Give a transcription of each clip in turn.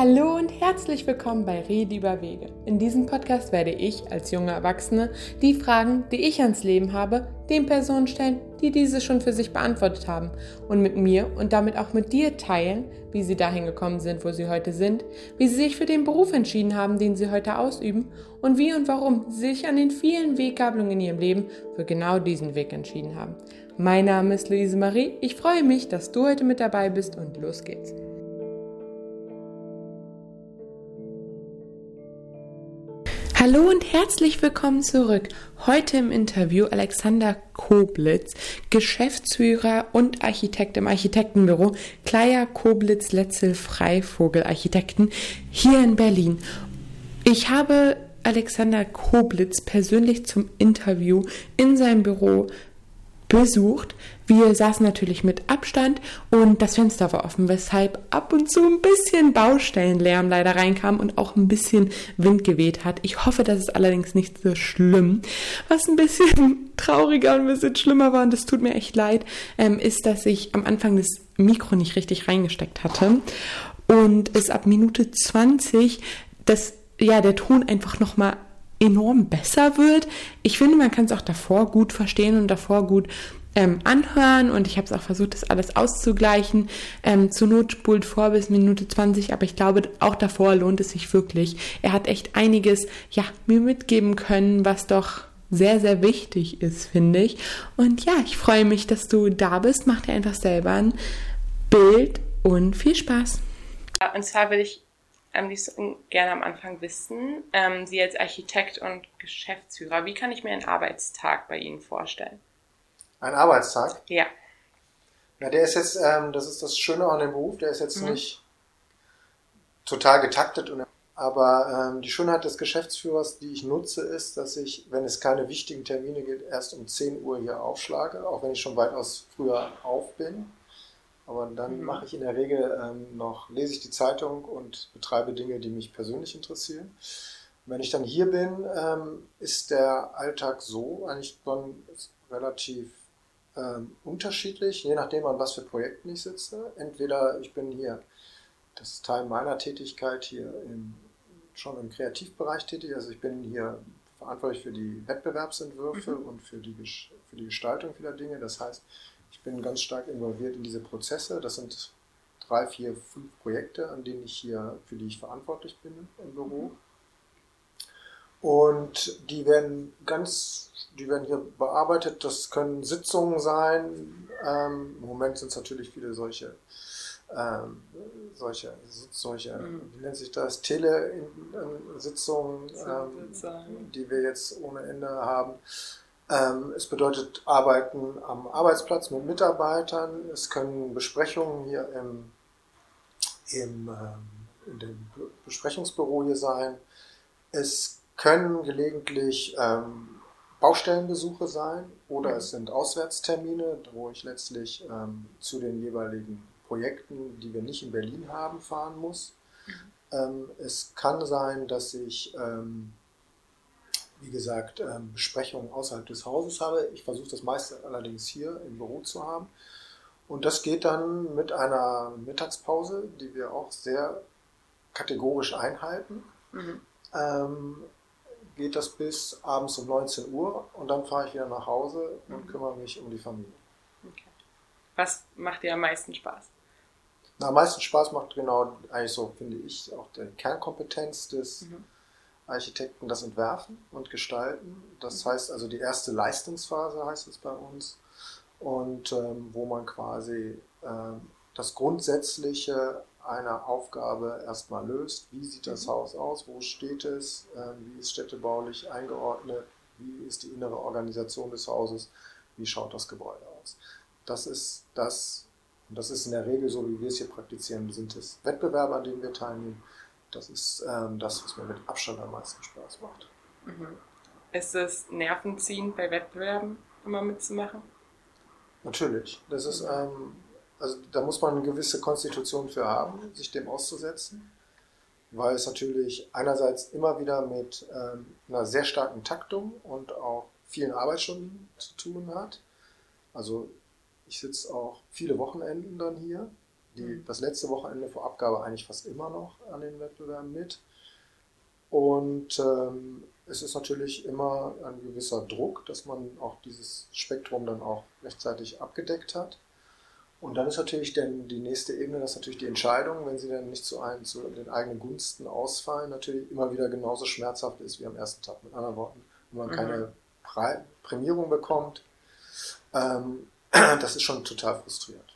Hallo und herzlich willkommen bei Rede über Wege. In diesem Podcast werde ich als junge Erwachsene die Fragen, die ich ans Leben habe, den Personen stellen, die diese schon für sich beantwortet haben und mit mir und damit auch mit dir teilen, wie sie dahin gekommen sind, wo sie heute sind, wie sie sich für den Beruf entschieden haben, den sie heute ausüben und wie und warum sie sich an den vielen Weggabelungen in ihrem Leben für genau diesen Weg entschieden haben. Mein Name ist Luise Marie. Ich freue mich, dass du heute mit dabei bist und los geht's. Hallo und herzlich willkommen zurück. Heute im Interview Alexander Koblitz, Geschäftsführer und Architekt im Architektenbüro Kleier Koblitz Letzel Freivogel Architekten hier in Berlin. Ich habe Alexander Koblitz persönlich zum Interview in seinem Büro besucht. Wir saßen natürlich mit Abstand und das Fenster war offen, weshalb ab und zu ein bisschen Baustellenlärm leider reinkam und auch ein bisschen Wind geweht hat. Ich hoffe, das ist allerdings nicht so schlimm. Was ein bisschen trauriger und ein bisschen schlimmer war, und das tut mir echt leid, ähm, ist, dass ich am Anfang das Mikro nicht richtig reingesteckt hatte und es ab Minute 20 das ja der Ton einfach noch mal enorm besser wird. Ich finde, man kann es auch davor gut verstehen und davor gut ähm, anhören und ich habe es auch versucht, das alles auszugleichen. Ähm, zur Not spult vor bis Minute 20, aber ich glaube, auch davor lohnt es sich wirklich. Er hat echt einiges, ja, mir mitgeben können, was doch sehr, sehr wichtig ist, finde ich. Und ja, ich freue mich, dass du da bist. Mach dir einfach selber ein Bild und viel Spaß. Und zwar will ich am liebsten gerne am Anfang wissen, ähm, Sie als Architekt und Geschäftsführer, wie kann ich mir einen Arbeitstag bei Ihnen vorstellen? Ein Arbeitstag? Ja. Na, der ist jetzt, ähm, das ist das Schöne an dem Beruf, der ist jetzt mhm. nicht total getaktet. Und, aber ähm, die Schönheit des Geschäftsführers, die ich nutze, ist, dass ich, wenn es keine wichtigen Termine gibt, erst um 10 Uhr hier aufschlage, auch wenn ich schon weitaus früher auf bin. Aber dann mhm. mache ich in der Regel ähm, noch, lese ich die Zeitung und betreibe Dinge, die mich persönlich interessieren. wenn ich dann hier bin, ähm, ist der Alltag so eigentlich schon relativ ähm, unterschiedlich, je nachdem, an was für Projekten ich sitze. Entweder ich bin hier, das ist Teil meiner Tätigkeit hier im, schon im Kreativbereich tätig, also ich bin hier verantwortlich für die Wettbewerbsentwürfe mhm. und für die, für die Gestaltung vieler Dinge. Das heißt, ich bin ganz stark involviert in diese Prozesse. Das sind drei, vier, fünf Projekte, an denen ich hier, für die ich verantwortlich bin im Büro. Und die werden ganz, die werden hier bearbeitet. Das können Sitzungen sein. Ähm, Im Moment sind es natürlich viele solche, ähm, solche, solche, mhm. wie nennt sich das, Tele-Sitzungen, ähm, die wir jetzt ohne Ende haben. Ähm, es bedeutet Arbeiten am Arbeitsplatz mit Mitarbeitern. Es können Besprechungen hier im, im ähm, in dem Besprechungsbüro hier sein. Es können gelegentlich ähm, Baustellenbesuche sein oder es sind Auswärtstermine, wo ich letztlich ähm, zu den jeweiligen Projekten, die wir nicht in Berlin haben, fahren muss. Ähm, es kann sein, dass ich, ähm, wie gesagt, ähm, Besprechungen außerhalb des Hauses habe. Ich versuche das meiste allerdings hier im Büro zu haben. Und das geht dann mit einer Mittagspause, die wir auch sehr kategorisch einhalten. Mhm. Ähm, geht das bis abends um 19 Uhr und dann fahre ich wieder nach Hause und mhm. kümmere mich um die Familie. Okay. Was macht dir am meisten Spaß? Na, am meisten Spaß macht genau, eigentlich so finde ich, auch die Kernkompetenz des mhm. Architekten, das Entwerfen und Gestalten. Das mhm. heißt also die erste Leistungsphase heißt es bei uns und ähm, wo man quasi ähm, das Grundsätzliche eine Aufgabe erstmal löst. Wie sieht das mhm. Haus aus? Wo steht es? Ähm, wie ist städtebaulich eingeordnet? Wie ist die innere Organisation des Hauses? Wie schaut das Gebäude aus? Das ist das, und das ist in der Regel so, wie wir es hier praktizieren, sind es Wettbewerbe, an denen wir teilnehmen. Das ist ähm, das, was mir mit Abstand am meisten Spaß macht. Mhm. Ist es nervenziehend bei Wettbewerben immer mitzumachen? Natürlich. Das ist ähm, also da muss man eine gewisse Konstitution für haben, sich dem auszusetzen, weil es natürlich einerseits immer wieder mit ähm, einer sehr starken Taktung und auch vielen Arbeitsstunden zu tun hat. Also ich sitze auch viele Wochenenden dann hier, die, mhm. das letzte Wochenende vor Abgabe eigentlich fast immer noch an den Wettbewerben mit. Und ähm, es ist natürlich immer ein gewisser Druck, dass man auch dieses Spektrum dann auch rechtzeitig abgedeckt hat. Und dann ist natürlich denn die nächste Ebene, das ist natürlich die Entscheidung, wenn sie dann nicht zu, einem, zu den eigenen Gunsten ausfallen, natürlich immer wieder genauso schmerzhaft ist wie am ersten Tag. Mit anderen Worten, wenn man mhm. keine Prä Prämierung bekommt, ähm, das ist schon total frustrierend.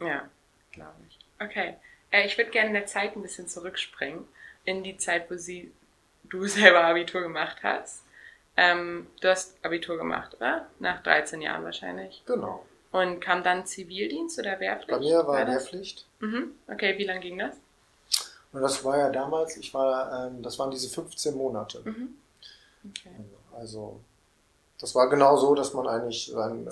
Ja, glaube ich. Okay. Äh, ich würde gerne in der Zeit ein bisschen zurückspringen, in die Zeit, wo sie, du selber Abitur gemacht hast. Ähm, du hast Abitur gemacht, oder? Nach 13 Jahren wahrscheinlich. Genau. Und kam dann Zivildienst oder Wehrpflicht? Bei mir war, war Wehrpflicht. Mhm. Okay, wie lange ging das? Und das war ja damals, ich war, ähm, das waren diese 15 Monate. Mhm. Okay. Also, das war genau so, dass man eigentlich sein,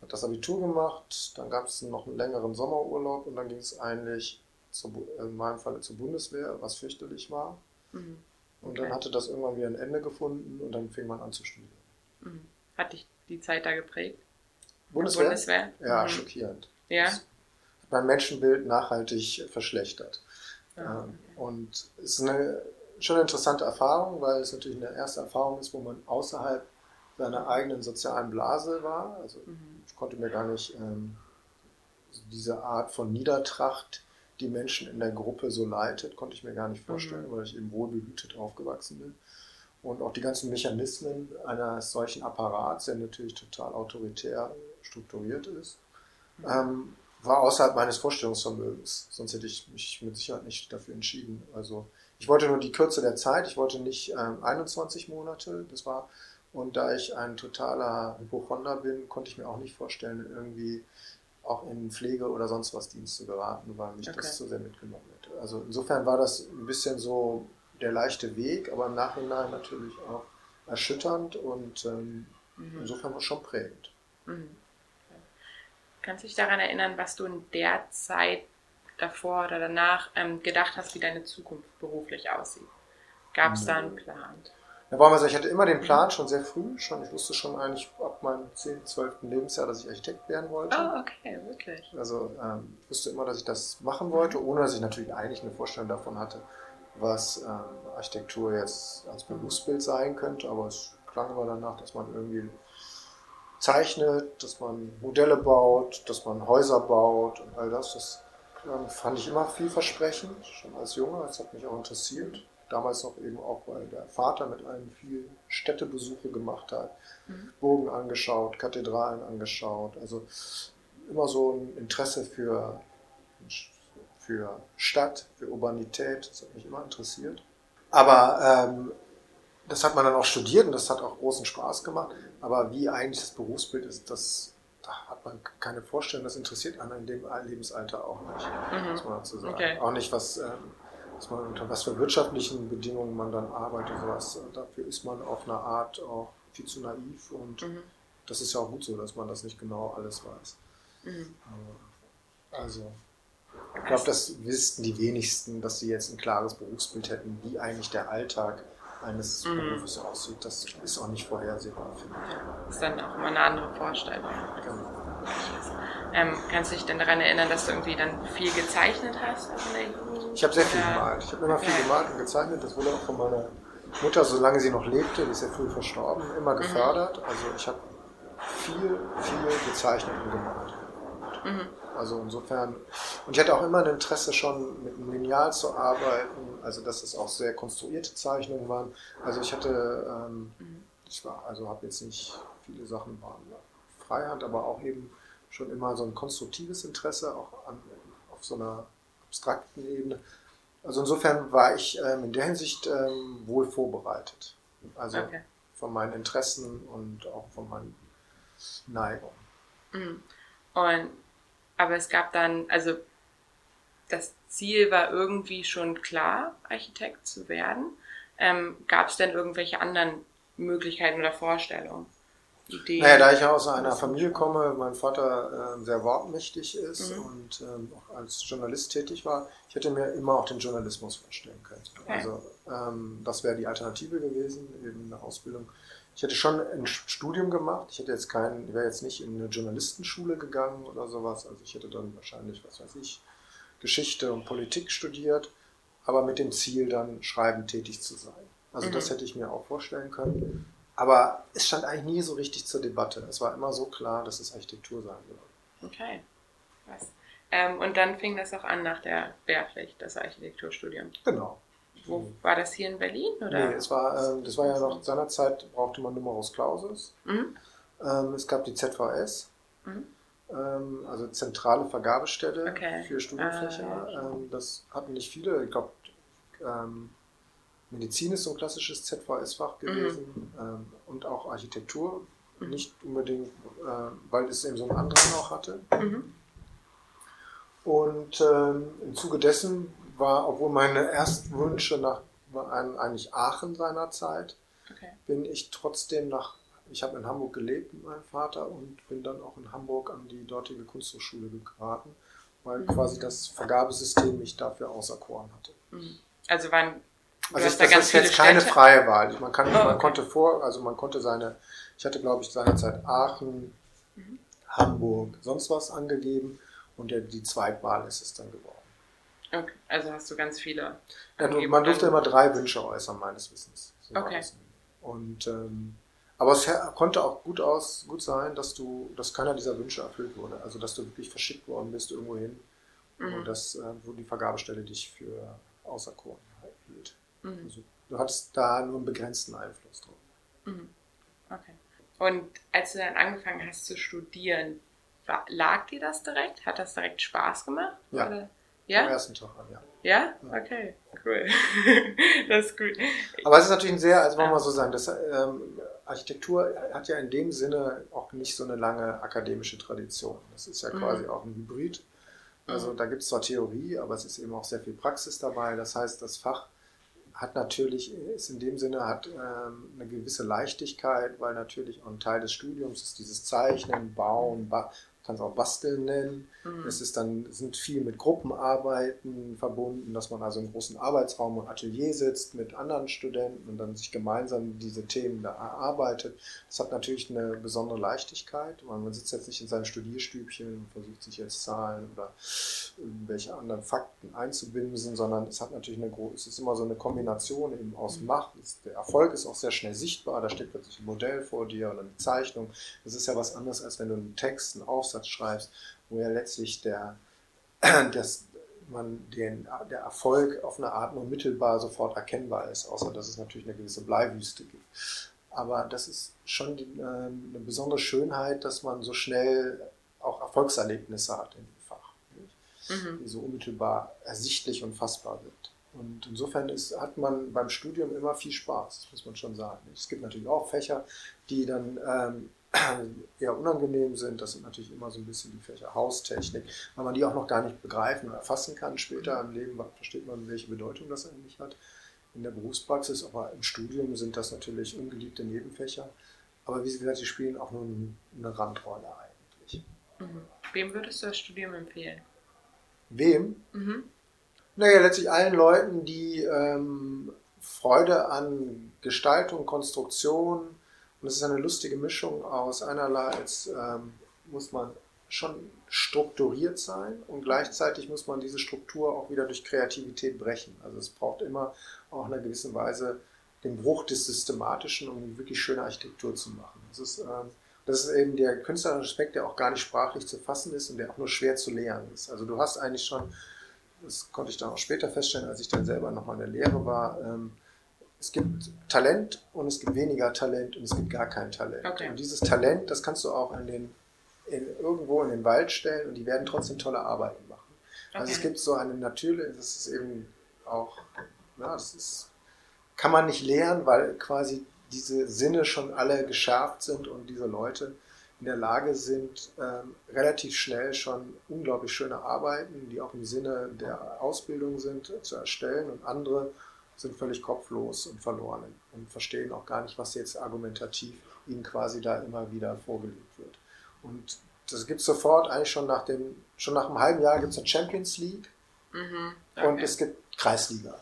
hat das Abitur gemacht, dann gab es noch einen längeren Sommerurlaub und dann ging es eigentlich zu, in meinem Fall zur Bundeswehr, was fürchterlich war. Mhm. Und okay. dann hatte das irgendwann wieder ein Ende gefunden und dann fing man an zu studieren. Mhm. Hat dich die Zeit da geprägt? Bundeswehr? Bundeswehr? Ja, mhm. schockierend. Ja. Das mein Menschenbild nachhaltig verschlechtert. Ja. Ähm, und es ist eine schon eine interessante Erfahrung, weil es natürlich eine erste Erfahrung ist, wo man außerhalb seiner eigenen sozialen Blase war. Also mhm. ich konnte mir gar nicht ähm, diese Art von Niedertracht, die Menschen in der Gruppe so leitet, konnte ich mir gar nicht vorstellen, mhm. weil ich eben wohlbehütet aufgewachsen bin. Und auch die ganzen Mechanismen eines solchen Apparats, der natürlich total autoritär strukturiert ist, ähm, war außerhalb meines Vorstellungsvermögens. Sonst hätte ich mich mit Sicherheit nicht dafür entschieden. Also ich wollte nur die Kürze der Zeit, ich wollte nicht ähm, 21 Monate, das war, und da ich ein totaler Hypochonder bin, konnte ich mir auch nicht vorstellen, irgendwie auch in Pflege oder sonst was Dienst zu geraten, weil mich okay. das zu sehr mitgenommen hätte. Also insofern war das ein bisschen so der leichte Weg, aber im Nachhinein natürlich auch erschütternd und ähm, mhm. insofern war es schon prägend. Mhm. Kannst du dich daran erinnern, was du in der Zeit davor oder danach ähm, gedacht hast, wie deine Zukunft beruflich aussieht? Gab es da einen Plan? Ja, wollen wir sagen, ich hatte immer den Plan schon sehr früh, schon. Ich wusste schon eigentlich ab meinem 10., 12. Lebensjahr, dass ich Architekt werden wollte. Oh, okay, wirklich. Also ähm, ich wusste immer, dass ich das machen wollte, ohne dass ich natürlich eigentlich eine Vorstellung davon hatte, was ähm, Architektur jetzt als Berufsbild sein könnte. Aber es klang immer danach, dass man irgendwie zeichnet, dass man Modelle baut, dass man Häuser baut und all das. Das ähm, fand ich immer vielversprechend, schon als Junge. Das hat mich auch interessiert. Damals noch eben auch, weil der Vater mit einem viel Städtebesuche gemacht hat, mhm. Burgen angeschaut, Kathedralen angeschaut. Also immer so ein Interesse für, für Stadt, für Urbanität. Das hat mich immer interessiert. Aber ähm, das hat man dann auch studiert und das hat auch großen Spaß gemacht. Aber wie eigentlich das Berufsbild ist, das da hat man keine Vorstellung, das interessiert einen in dem Lebensalter auch nicht, mhm. muss man dazu sagen. Okay. Auch nicht, was, ähm, was man, unter was für wirtschaftlichen Bedingungen man dann arbeitet. Sowas. Dafür ist man auf eine Art auch viel zu naiv und mhm. das ist ja auch gut so, dass man das nicht genau alles weiß. Mhm. Also, ich glaube, das wüssten die wenigsten, dass sie jetzt ein klares Berufsbild hätten, wie eigentlich der Alltag eines mhm. Berufes aussieht. Das ist auch nicht vorhersehbar, finde ich. Das ist dann auch immer eine andere Vorstellung. Genau. Ähm, kannst du dich denn daran erinnern, dass du irgendwie dann viel gezeichnet hast? Ich habe sehr viel gemalt. Ich habe immer viel gemalt und gezeichnet. Das wurde auch von meiner Mutter, solange sie noch lebte, die ist ja früh verstorben, immer mhm. gefördert. Mhm. Also ich habe viel, viel gezeichnet und gemalt. Mhm. Also insofern, und ich hatte auch immer ein Interesse schon mit einem Lineal zu arbeiten, also dass es auch sehr konstruierte Zeichnungen waren. Also ich hatte, ähm, mhm. ich war, also habe jetzt nicht viele Sachen waren Freihand, aber auch eben schon immer so ein konstruktives Interesse, auch an, auf so einer abstrakten Ebene. Also insofern war ich ähm, in der Hinsicht ähm, wohl vorbereitet. Also okay. von meinen Interessen und auch von meinen Neigungen. Mhm. Und aber es gab dann, also das Ziel war irgendwie schon klar, Architekt zu werden. Ähm, gab es denn irgendwelche anderen Möglichkeiten oder Vorstellungen? Ideen? Naja, da ich aus einer Familie komme, mein Vater äh, sehr wortmächtig ist mhm. und ähm, auch als Journalist tätig war, ich hätte mir immer auch den Journalismus vorstellen können. Okay. Also ähm, das wäre die Alternative gewesen, eben eine Ausbildung ich hätte schon ein Studium gemacht. Ich hätte jetzt keinen, wäre jetzt nicht in eine Journalistenschule gegangen oder sowas. Also ich hätte dann wahrscheinlich, was weiß ich, Geschichte und Politik studiert, aber mit dem Ziel, dann schreibend tätig zu sein. Also mhm. das hätte ich mir auch vorstellen können. Aber es stand eigentlich nie so richtig zur Debatte. Es war immer so klar, dass es Architektur sein soll. Okay. Was? Ähm, und dann fing das auch an nach der Wehrpflicht, das Architekturstudium. Genau. Wo mhm. war das hier in Berlin? Oder? Nee, es war, äh, das war ja noch seinerzeit brauchte man Numerus Clausus. Mhm. Ähm, es gab die ZVS, mhm. ähm, also zentrale Vergabestelle okay. für Studienfächer. Ah, ähm, das hatten nicht viele. Ich glaube, ähm, Medizin ist so ein klassisches ZVS-Fach mhm. gewesen ähm, und auch Architektur. Mhm. Nicht unbedingt, äh, weil es eben so einen anderen auch hatte. Mhm. Und ähm, im Zuge dessen war, obwohl meine ersten Wünsche nach waren eigentlich Aachen seinerzeit, okay. bin ich trotzdem nach, ich habe in Hamburg gelebt mit meinem Vater und bin dann auch in Hamburg an die dortige Kunsthochschule geraten, weil mhm. quasi das Vergabesystem mich dafür auserkoren hatte. Mhm. Also waren also das, da das ist jetzt keine Städte? freie Wahl. Man, kann, oh, okay. man konnte vor, also man konnte seine, ich hatte glaube ich seinerzeit Aachen, mhm. Hamburg, sonst was angegeben und der, die Zweitwahl ist es dann geworden. Okay, also hast du ganz viele. Ja, man durfte immer drei Wünsche äußern, meines Wissens. So okay. Und ähm, aber es konnte auch gut aus, gut sein, dass du, dass keiner dieser Wünsche erfüllt wurde. Also dass du wirklich verschickt worden bist irgendwo hin, mhm. und das, äh, wo die Vergabestelle dich für auserkoren hielt. Mhm. Also, du hattest da nur einen begrenzten Einfluss drauf. Mhm. Okay. Und als du dann angefangen hast zu studieren, war, lag dir das direkt? Hat das direkt Spaß gemacht? Ja. Oder? Ja? Am ersten Tag an, ja. Ja? Okay, cool. das ist gut. Aber es ist natürlich ein sehr, also wollen wir mal so sagen, das, ähm, Architektur hat ja in dem Sinne auch nicht so eine lange akademische Tradition. Das ist ja mhm. quasi auch ein Hybrid. Also mhm. da gibt es zwar Theorie, aber es ist eben auch sehr viel Praxis dabei. Das heißt, das Fach hat natürlich, ist in dem Sinne, hat ähm, eine gewisse Leichtigkeit, weil natürlich auch ein Teil des Studiums ist dieses Zeichnen, Bauen, ba kann es auch Basteln nennen. Mhm. Es ist dann, sind viel mit Gruppenarbeiten verbunden, dass man also im großen Arbeitsraum und Atelier sitzt mit anderen Studenten und dann sich gemeinsam diese Themen da erarbeitet. Das hat natürlich eine besondere Leichtigkeit. Man sitzt jetzt nicht in seinem Studierstübchen und versucht sich jetzt Zahlen oder irgendwelche anderen Fakten einzubimsen, sondern es hat natürlich eine große, es ist immer so eine Kombination eben aus mhm. Macht. Der Erfolg ist auch sehr schnell sichtbar, da steht plötzlich ein Modell vor dir oder eine Zeichnung. Das ist ja was anderes, als wenn du einen Text, einen Aufsatz Aufsatz schreibst, wo ja letztlich der, das, man den, der Erfolg auf eine Art nur mittelbar sofort erkennbar ist, außer dass es natürlich eine gewisse Bleiwüste gibt. Aber das ist schon die, äh, eine besondere Schönheit, dass man so schnell auch Erfolgserlebnisse hat in dem Fach, mhm. die so unmittelbar ersichtlich und fassbar sind. Und insofern ist, hat man beim Studium immer viel Spaß, muss man schon sagen. Es gibt natürlich auch Fächer, die dann ähm, eher unangenehm sind. Das sind natürlich immer so ein bisschen die Fächer Haustechnik, weil man die auch noch gar nicht begreifen und erfassen kann. Später im Leben versteht man, welche Bedeutung das eigentlich hat in der Berufspraxis, aber im Studium sind das natürlich ungeliebte Nebenfächer. Aber wie gesagt, sie spielen auch nur eine Randrolle eigentlich. Mhm. Wem würdest du das Studium empfehlen? Wem? Mhm. Naja, letztlich allen Leuten, die ähm, Freude an Gestaltung, Konstruktion, und es ist eine lustige Mischung aus einerseits ähm, muss man schon strukturiert sein und gleichzeitig muss man diese Struktur auch wieder durch Kreativität brechen. Also es braucht immer auch in einer gewissen Weise den Bruch des Systematischen, um wirklich schöne Architektur zu machen. Das ist, ähm, das ist eben der künstlerische Aspekt, der auch gar nicht sprachlich zu fassen ist und der auch nur schwer zu lehren ist. Also du hast eigentlich schon, das konnte ich dann auch später feststellen, als ich dann selber nochmal in der Lehre war, ähm, es gibt Talent und es gibt weniger Talent und es gibt gar kein Talent. Okay. Und dieses Talent, das kannst du auch in den, in, irgendwo in den Wald stellen und die werden trotzdem tolle Arbeiten machen. Okay. Also es gibt so eine natürliche, das ist eben auch, ja, das ist, kann man nicht lernen, weil quasi diese Sinne schon alle geschärft sind und diese Leute in der Lage sind, ähm, relativ schnell schon unglaublich schöne Arbeiten, die auch im Sinne der Ausbildung sind, zu erstellen und andere sind völlig kopflos und verloren und verstehen auch gar nicht, was jetzt argumentativ ihnen quasi da immer wieder vorgelegt wird. Und das gibt es sofort, eigentlich schon nach dem, schon nach einem halben Jahr gibt es eine Champions League mhm, okay. und es gibt Kreisliga.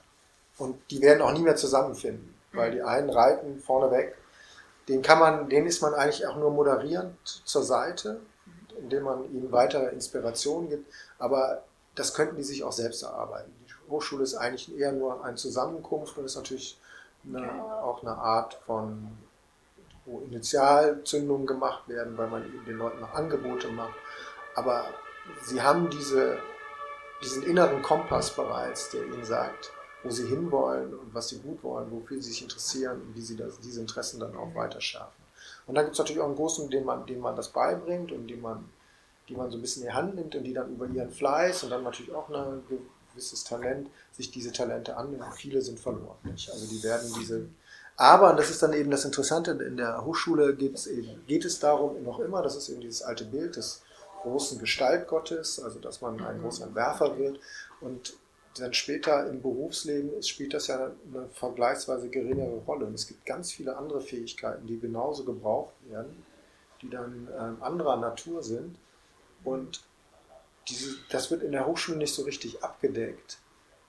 Und die werden auch nie mehr zusammenfinden, weil mhm. die einen reiten vorneweg. Den kann man, den ist man eigentlich auch nur moderierend zur Seite, indem man ihnen weitere Inspirationen gibt. Aber das könnten die sich auch selbst erarbeiten. Hochschule ist eigentlich eher nur eine Zusammenkunft und ist natürlich eine, auch eine Art von, wo Initialzündungen gemacht werden, weil man eben den Leuten noch Angebote macht. Aber sie haben diese, diesen inneren Kompass bereits, der ihnen sagt, wo sie hinwollen und was sie gut wollen, wofür sie sich interessieren und wie sie das, diese Interessen dann auch weiter schärfen. Und dann gibt es natürlich auch einen großen, den man, den man das beibringt und den man, die man so ein bisschen in die Hand nimmt und die dann über ihren Fleiß und dann natürlich auch ein gewisses Talent sich diese Talente annehmen. Viele sind verloren. Nicht? Also die werden diese aber, und das ist dann eben das Interessante, in der Hochschule eben, geht es darum, noch immer, das ist eben dieses alte Bild des großen Gestaltgottes, also dass man ein großer Entwerfer wird. Und dann später im Berufsleben spielt das ja eine vergleichsweise geringere Rolle. Und es gibt ganz viele andere Fähigkeiten, die genauso gebraucht werden, die dann ähm, anderer Natur sind. Und diese, das wird in der Hochschule nicht so richtig abgedeckt.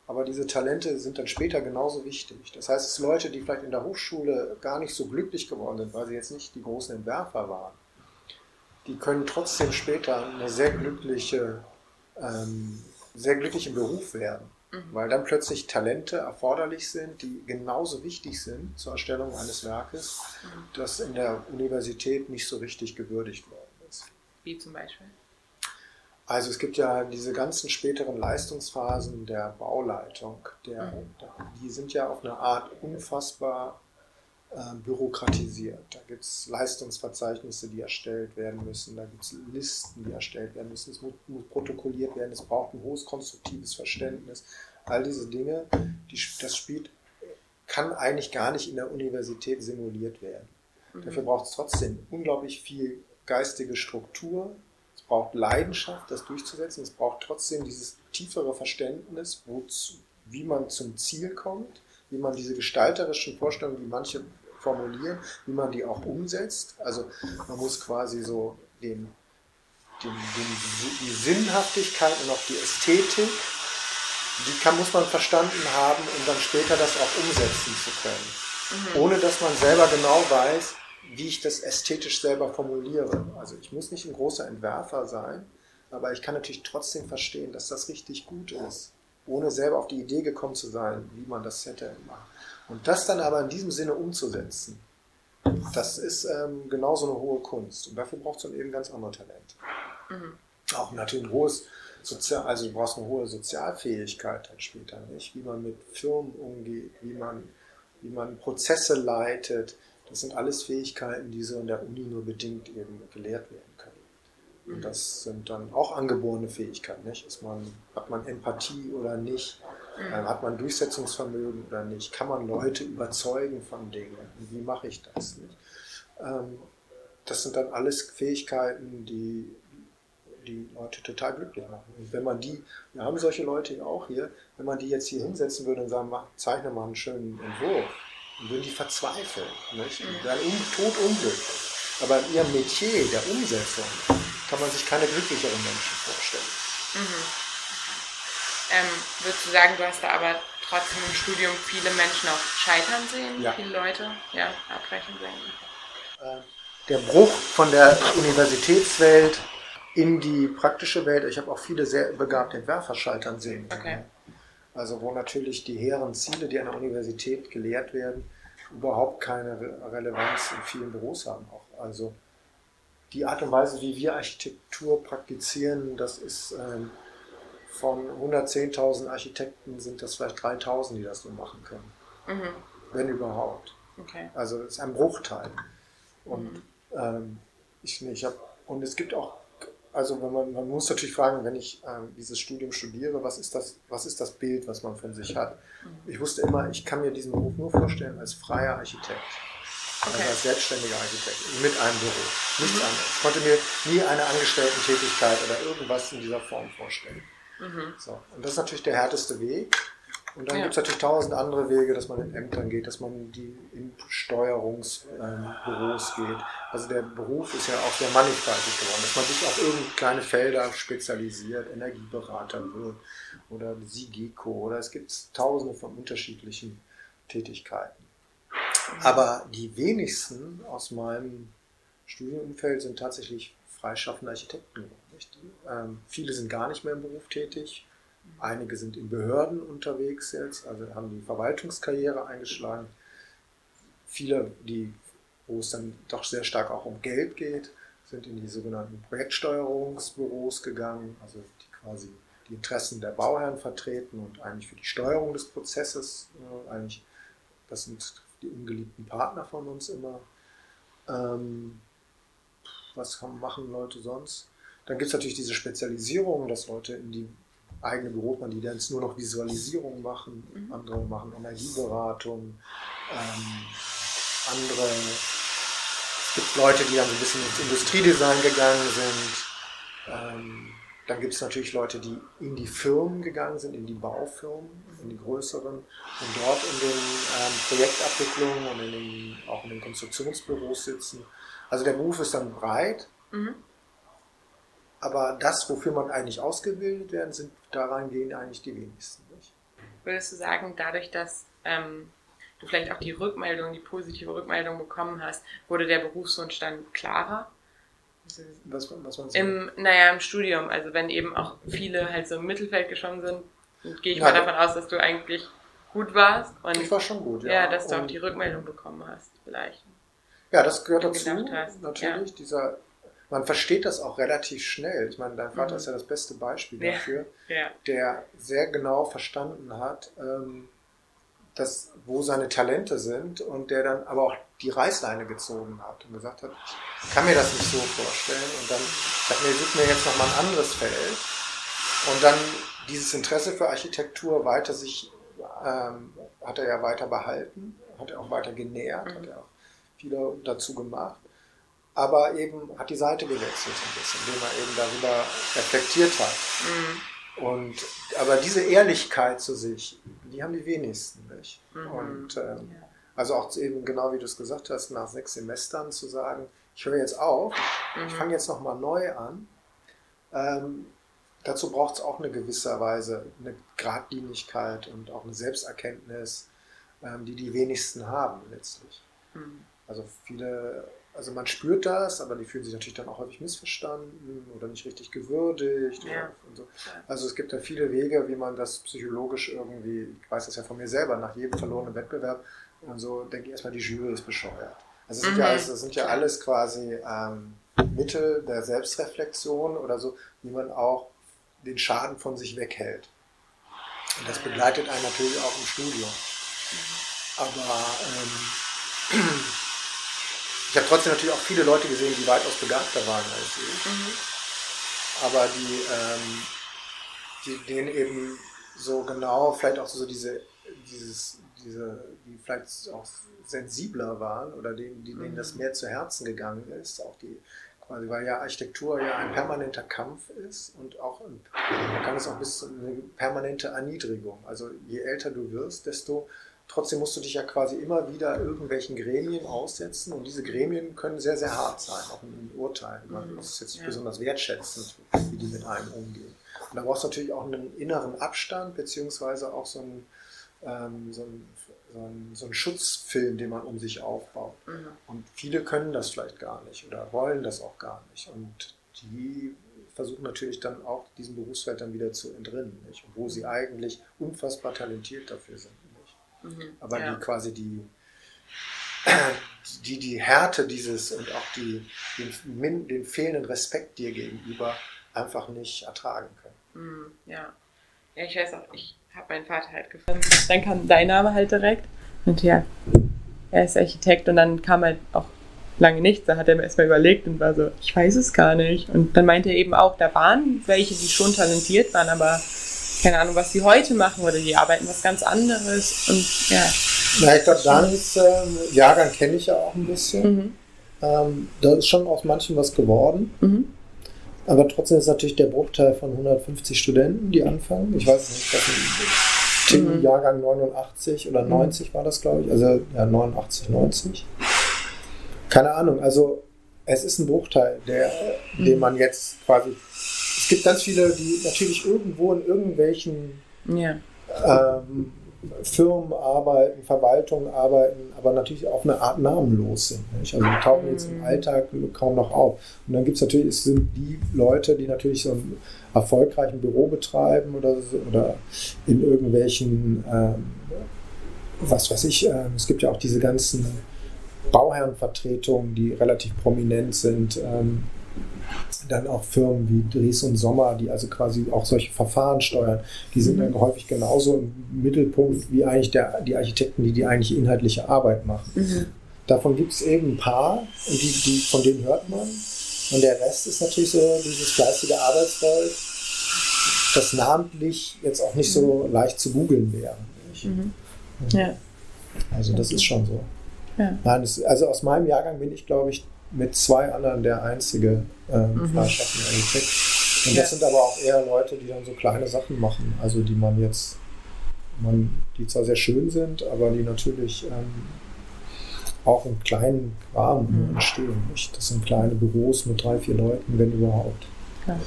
Aber diese Talente sind dann später genauso wichtig. Das heißt, es sind Leute, die vielleicht in der Hochschule gar nicht so glücklich geworden sind, weil sie jetzt nicht die großen Entwerfer waren, die können trotzdem später eine sehr glückliche ähm, sehr glücklichen Beruf werden, mhm. weil dann plötzlich Talente erforderlich sind, die genauso wichtig sind zur Erstellung eines Werkes, mhm. das in der Universität nicht so richtig gewürdigt worden ist. Wie zum Beispiel? Also es gibt ja diese ganzen späteren Leistungsphasen der Bauleitung, der, mhm. die sind ja auf eine Art unfassbar äh, bürokratisiert. Da gibt es Leistungsverzeichnisse, die erstellt werden müssen, da gibt es Listen, die erstellt werden müssen, es muss, muss, protokolliert werden, es braucht ein hohes konstruktives Verständnis. All diese Dinge, die, das spielt, kann eigentlich gar nicht in der Universität simuliert werden. Mhm. Dafür braucht es trotzdem unglaublich viel geistige Struktur, braucht Leidenschaft, das durchzusetzen, es braucht trotzdem dieses tiefere Verständnis, wozu, wie man zum Ziel kommt, wie man diese gestalterischen Vorstellungen, die manche formulieren, wie man die auch umsetzt. Also man muss quasi so den, den, den, die Sinnhaftigkeit und auch die Ästhetik, die kann, muss man verstanden haben, um dann später das auch umsetzen zu können. Mhm. Ohne dass man selber genau weiß, wie ich das ästhetisch selber formuliere. Also ich muss nicht ein großer Entwerfer sein, aber ich kann natürlich trotzdem verstehen, dass das richtig gut ist, ohne selber auf die Idee gekommen zu sein, wie man das hätte machen. Und das dann aber in diesem Sinne umzusetzen, das ist ähm, genauso eine hohe Kunst. Und dafür braucht es dann eben ganz andere Talente. Mhm. Auch natürlich ein hohes Sozial, also du brauchst eine hohe Sozialfähigkeit dann später, nicht? Wie man mit Firmen umgeht, wie man, wie man Prozesse leitet. Das sind alles Fähigkeiten, die so in der Uni nur bedingt eben gelehrt werden können. Und mhm. das sind dann auch angeborene Fähigkeiten, nicht? Ist man, hat man Empathie oder nicht? Mhm. Hat man Durchsetzungsvermögen oder nicht? Kann man Leute überzeugen von Dingen? Und wie mache ich das? Nicht? Ähm, das sind dann alles Fähigkeiten, die die Leute total glücklich machen. Und wenn man die, wir haben solche Leute auch hier, wenn man die jetzt hier hinsetzen würde und sagen, mach, zeichne mal einen schönen Entwurf, würden die verzweifeln. Nicht? Mhm. werden tot unglücklich. Aber in ihrem Metier der Umsetzung kann man sich keine glücklicheren Menschen vorstellen. Mhm. Ähm, würdest du sagen, du hast da aber trotzdem im Studium viele Menschen auch scheitern sehen? Ja. Viele Leute ja, abbrechen sehen? Äh, der Bruch von der Universitätswelt in die praktische Welt. Ich habe auch viele sehr begabte Entwerfer scheitern sehen. Okay. Also wo natürlich die hehren Ziele, die an der Universität gelehrt werden, überhaupt keine Relevanz in vielen Büros haben. Auch. Also die Art und Weise, wie wir Architektur praktizieren, das ist ähm, von 110.000 Architekten sind das vielleicht 3.000, die das so machen können. Mhm. Wenn überhaupt. Okay. Also es ist ein Bruchteil. Und mhm. ähm, ich, ich habe und es gibt auch, also man, man muss natürlich fragen, wenn ich ähm, dieses Studium studiere, was ist das, was ist das Bild, was man von sich hat? Ich wusste immer, ich kann mir diesen Beruf nur vorstellen als freier Architekt. Okay. Also als selbstständiger Architekt mit einem Büro. Nichts mhm. anderes. Ich konnte mir nie eine Angestellten-Tätigkeit oder irgendwas in dieser Form vorstellen. Mhm. So. Und das ist natürlich der härteste Weg. Und dann ja. gibt es natürlich tausend andere Wege, dass man in Ämtern geht, dass man die in Steuerungsbüros ähm, geht. Also der Beruf ist ja auch sehr mannigfaltig geworden, dass man sich auf irgendeine kleine Felder spezialisiert, Energieberater wird oder Sigeko oder es gibt tausende von unterschiedlichen Tätigkeiten. Aber die wenigsten aus meinem Studienumfeld sind tatsächlich freischaffende Architekten geworden. Ähm, viele sind gar nicht mehr im Beruf tätig, Einige sind in Behörden unterwegs jetzt, also haben die Verwaltungskarriere eingeschlagen. Viele, die, wo es dann doch sehr stark auch um Geld geht, sind in die sogenannten Projektsteuerungsbüros gegangen, also die quasi die Interessen der Bauherren vertreten und eigentlich für die Steuerung des Prozesses, äh, eigentlich, das sind die ungeliebten Partner von uns immer. Ähm, was machen Leute sonst? Dann gibt es natürlich diese Spezialisierung, dass Leute in die eigene Büros die dann nur noch Visualisierung machen, mhm. andere machen Energieberatung, ähm, andere, es gibt Leute, die dann so ein bisschen ins Industriedesign gegangen sind. Ähm, dann gibt es natürlich Leute, die in die Firmen gegangen sind, in die Baufirmen, in die größeren und dort in den ähm, Projektabwicklungen und in den, auch in den Konstruktionsbüros sitzen. Also der Beruf ist dann breit, mhm. Aber das, wofür man eigentlich ausgebildet werden, sind daran gehen eigentlich die wenigsten. Nicht? Würdest du sagen, dadurch, dass ähm, du vielleicht auch die Rückmeldung, die positive Rückmeldung bekommen hast, wurde der Berufswunsch dann klarer? Was, was man so Im, naja, im Studium. Also wenn eben auch viele halt so im Mittelfeld geschwommen sind, gehe ich ja, mal davon aus, dass du eigentlich gut warst. Und ich war schon gut, ja. Ja, dass du und, auch die Rückmeldung bekommen hast, vielleicht. Ja, das gehört dazu, natürlich. Ja. Dieser, man versteht das auch relativ schnell. Ich meine, dein Vater mhm. ist ja das beste Beispiel dafür, ja. der sehr genau verstanden hat, ähm, dass, wo seine Talente sind und der dann aber auch die Reißleine gezogen hat und gesagt hat, ich kann mir das nicht so vorstellen und dann sagt mir, such mir jetzt nochmal ein anderes Feld und dann dieses Interesse für Architektur weiter sich, ähm, hat er ja weiter behalten, hat er auch weiter genährt, mhm. hat er auch viel dazu gemacht, aber eben hat die Seite gewechselt ein bisschen, indem er eben darüber reflektiert hat. Mhm. Und, aber diese Ehrlichkeit zu sich, die haben die wenigsten nicht. Mhm. Und ähm, ja. also auch eben genau wie du es gesagt hast, nach sechs Semestern zu sagen, ich höre jetzt auf, mhm. ich fange jetzt nochmal neu an. Ähm, dazu braucht es auch eine gewisse Weise eine Gradlinigkeit und auch eine Selbsterkenntnis, ähm, die die wenigsten haben letztlich. Mhm. Also viele also man spürt das, aber die fühlen sich natürlich dann auch häufig missverstanden oder nicht richtig gewürdigt. Ja. So. Also es gibt da viele Wege, wie man das psychologisch irgendwie, ich weiß das ja von mir selber, nach jedem verlorenen Wettbewerb und so denke ich erstmal, die Jury ist bescheuert. Also es sind, mhm. ja, alles, das sind ja alles quasi ähm, Mittel der Selbstreflexion oder so, wie man auch den Schaden von sich weghält. Und das begleitet einen natürlich auch im Studium. Aber ähm, ich habe trotzdem natürlich auch viele Leute gesehen, die weitaus begabter waren als ich. Mhm. Aber die, ähm, die, denen eben so genau, vielleicht auch so diese, dieses, diese, die vielleicht auch sensibler waren oder denen, die, denen das mhm. mehr zu Herzen gegangen ist, auch die quasi, weil ja Architektur ja ein permanenter Kampf ist und auch ein, man kann es auch bis zu eine permanente Erniedrigung. Also je älter du wirst, desto Trotzdem musst du dich ja quasi immer wieder irgendwelchen Gremien aussetzen und diese Gremien können sehr, sehr hart sein, auch in Urteilen. Man muss es jetzt nicht ja. besonders wertschätzend, wie die mit einem umgehen. Und da brauchst du natürlich auch einen inneren Abstand, beziehungsweise auch so einen, ähm, so einen, so einen, so einen Schutzfilm, den man um sich aufbaut. Mhm. Und viele können das vielleicht gar nicht oder wollen das auch gar nicht. Und die versuchen natürlich dann auch diesem Berufsfeld dann wieder zu entrinnen, nicht? obwohl sie eigentlich unfassbar talentiert dafür sind. Mhm, Aber ja. die quasi die, die, die Härte dieses und auch die, den, den fehlenden Respekt dir gegenüber einfach nicht ertragen können. Mhm, ja. Ja, ich weiß auch, ich habe meinen Vater halt gefunden. Dann kam dein Name halt direkt. Und ja, er ist Architekt und dann kam halt auch lange nichts. Da hat er mir erstmal überlegt und war so, ich weiß es gar nicht. Und dann meinte er eben auch, da waren welche, die schon talentiert waren, aber keine Ahnung, was die heute machen oder die arbeiten was ganz anderes und ja. Na, ich glaube, Danis äh, Jahrgang kenne ich ja auch ein bisschen. Mhm. Ähm, da ist schon aus manchem was geworden. Mhm. Aber trotzdem ist natürlich der Bruchteil von 150 Studenten, die anfangen. Ich weiß nicht, was Tim mhm. Jahrgang 89 oder 90 mhm. war das, glaube ich. Also ja, 89, 90. Keine Ahnung. Also es ist ein Bruchteil, der, mhm. den man jetzt quasi gibt ganz viele, die natürlich irgendwo in irgendwelchen ja. ähm, Firmen arbeiten, Verwaltungen arbeiten, aber natürlich auf eine Art namenlos sind. Nicht? Also die tauchen jetzt im mhm. Alltag kaum noch auf. Und dann gibt es natürlich, es sind die Leute, die natürlich so einen erfolgreichen Büro betreiben oder, oder in irgendwelchen, ähm, was weiß ich, äh, es gibt ja auch diese ganzen Bauherrenvertretungen, die relativ prominent sind. Ähm, dann auch Firmen wie Dries und Sommer, die also quasi auch solche Verfahren steuern, die sind dann häufig genauso im Mittelpunkt wie eigentlich der, die Architekten, die die eigentliche inhaltliche Arbeit machen. Mhm. Davon gibt es eben ein paar, die, die, von denen hört man. Und der Rest ist natürlich so dieses fleißige Arbeitsvolk, das namentlich jetzt auch nicht so mhm. leicht zu googeln wäre. Mhm. Ja. Also das ist schon so. Ja. Nein, das, also aus meinem Jahrgang bin ich, glaube ich, mit zwei anderen der einzige ähm, mhm. Und das ja. sind aber auch eher Leute, die dann so kleine Sachen machen, also die man jetzt, man, die zwar sehr schön sind, aber die natürlich ähm, auch im kleinen Rahmen mhm. entstehen. Nicht? Das sind kleine Büros mit drei, vier Leuten, wenn überhaupt. Ja.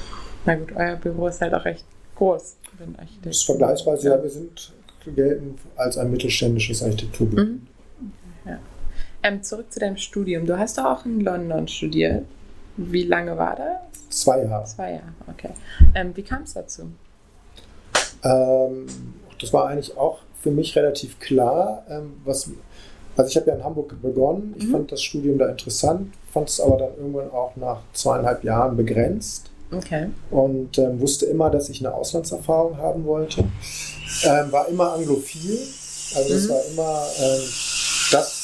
Na gut, euer Büro ist halt auch recht groß. Das ist vergleichsweise, ja, wir sind gelten als ein mittelständisches Architekturbüro. Mhm. Ähm, zurück zu deinem Studium. Du hast doch auch in London studiert. Wie lange war das? Zwei Jahre. Zwei Jahre, okay. Ähm, wie kam es dazu? Ähm, das war eigentlich auch für mich relativ klar. Ähm, was, also ich habe ja in Hamburg begonnen. Ich mhm. fand das Studium da interessant, fand es aber dann irgendwann auch nach zweieinhalb Jahren begrenzt. Okay. Und ähm, wusste immer, dass ich eine Auslandserfahrung haben wollte. Ähm, war immer anglophil. Also es mhm. war immer das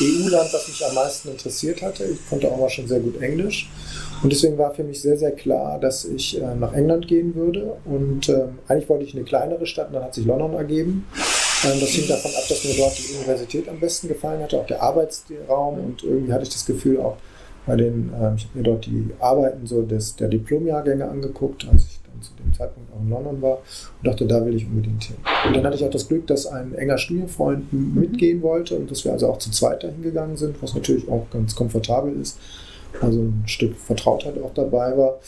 EU-Land, das mich am meisten interessiert hatte. Ich konnte auch mal schon sehr gut Englisch. Und deswegen war für mich sehr, sehr klar, dass ich äh, nach England gehen würde. Und äh, eigentlich wollte ich eine kleinere Stadt und dann hat sich London ergeben. Ähm, das hing davon ab, dass mir dort die Universität am besten gefallen hatte, auch der Arbeitsraum. Und irgendwie hatte ich das Gefühl auch bei den, äh, ich habe mir dort die Arbeiten so des, der Diplomjahrgänge angeguckt, als ich dann zu dem Zeitpunkt auch in London war und dachte, da will ich unbedingt hin. Und dann hatte ich auch das Glück, dass ein enger Studienfreund mitgehen wollte und dass wir also auch zu zweit dahin gegangen sind, was natürlich auch ganz komfortabel ist. Also ein Stück Vertrautheit auch dabei war.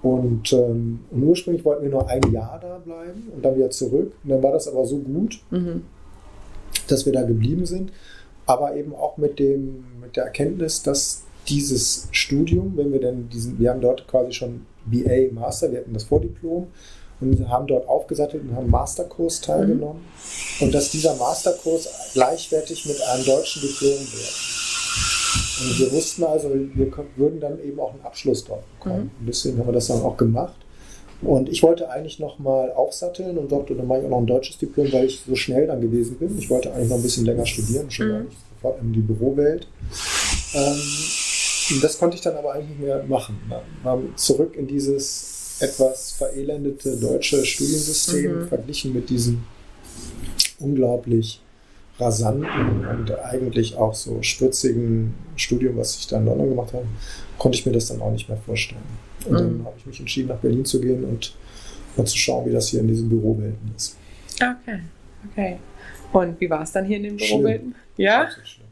Und, ähm, und, ursprünglich wollten wir nur ein Jahr da bleiben und dann wieder zurück. Und dann war das aber so gut, mhm. dass wir da geblieben sind. Aber eben auch mit, dem, mit der Erkenntnis, dass dieses Studium, wenn wir denn diesen, wir haben dort quasi schon BA Master, wir hatten das Vordiplom und haben dort aufgesattelt und haben Masterkurs teilgenommen mhm. und dass dieser Masterkurs gleichwertig mit einem deutschen Diplom wäre. Und wir wussten also, wir würden dann eben auch einen Abschluss dort bekommen. Mhm. Und deswegen haben wir das dann auch gemacht. Und ich wollte eigentlich nochmal aufsatteln und dachte, dann mache ich auch noch ein deutsches Diplom, weil ich so schnell dann gewesen bin. Ich wollte eigentlich noch ein bisschen länger studieren, schon mhm. sofort in die Bürowelt. Ähm, das konnte ich dann aber eigentlich nicht mehr machen. Man zurück in dieses etwas verelendete deutsche Studiensystem mhm. verglichen mit diesem unglaublich rasanten und eigentlich auch so spritzigen Studium, was ich da in London gemacht habe, konnte ich mir das dann auch nicht mehr vorstellen. Und mhm. dann habe ich mich entschieden, nach Berlin zu gehen und mal zu schauen, wie das hier in diesen Bürowelten ist. Okay, okay. Und wie war es dann hier in den Bürowelten? Schlimm.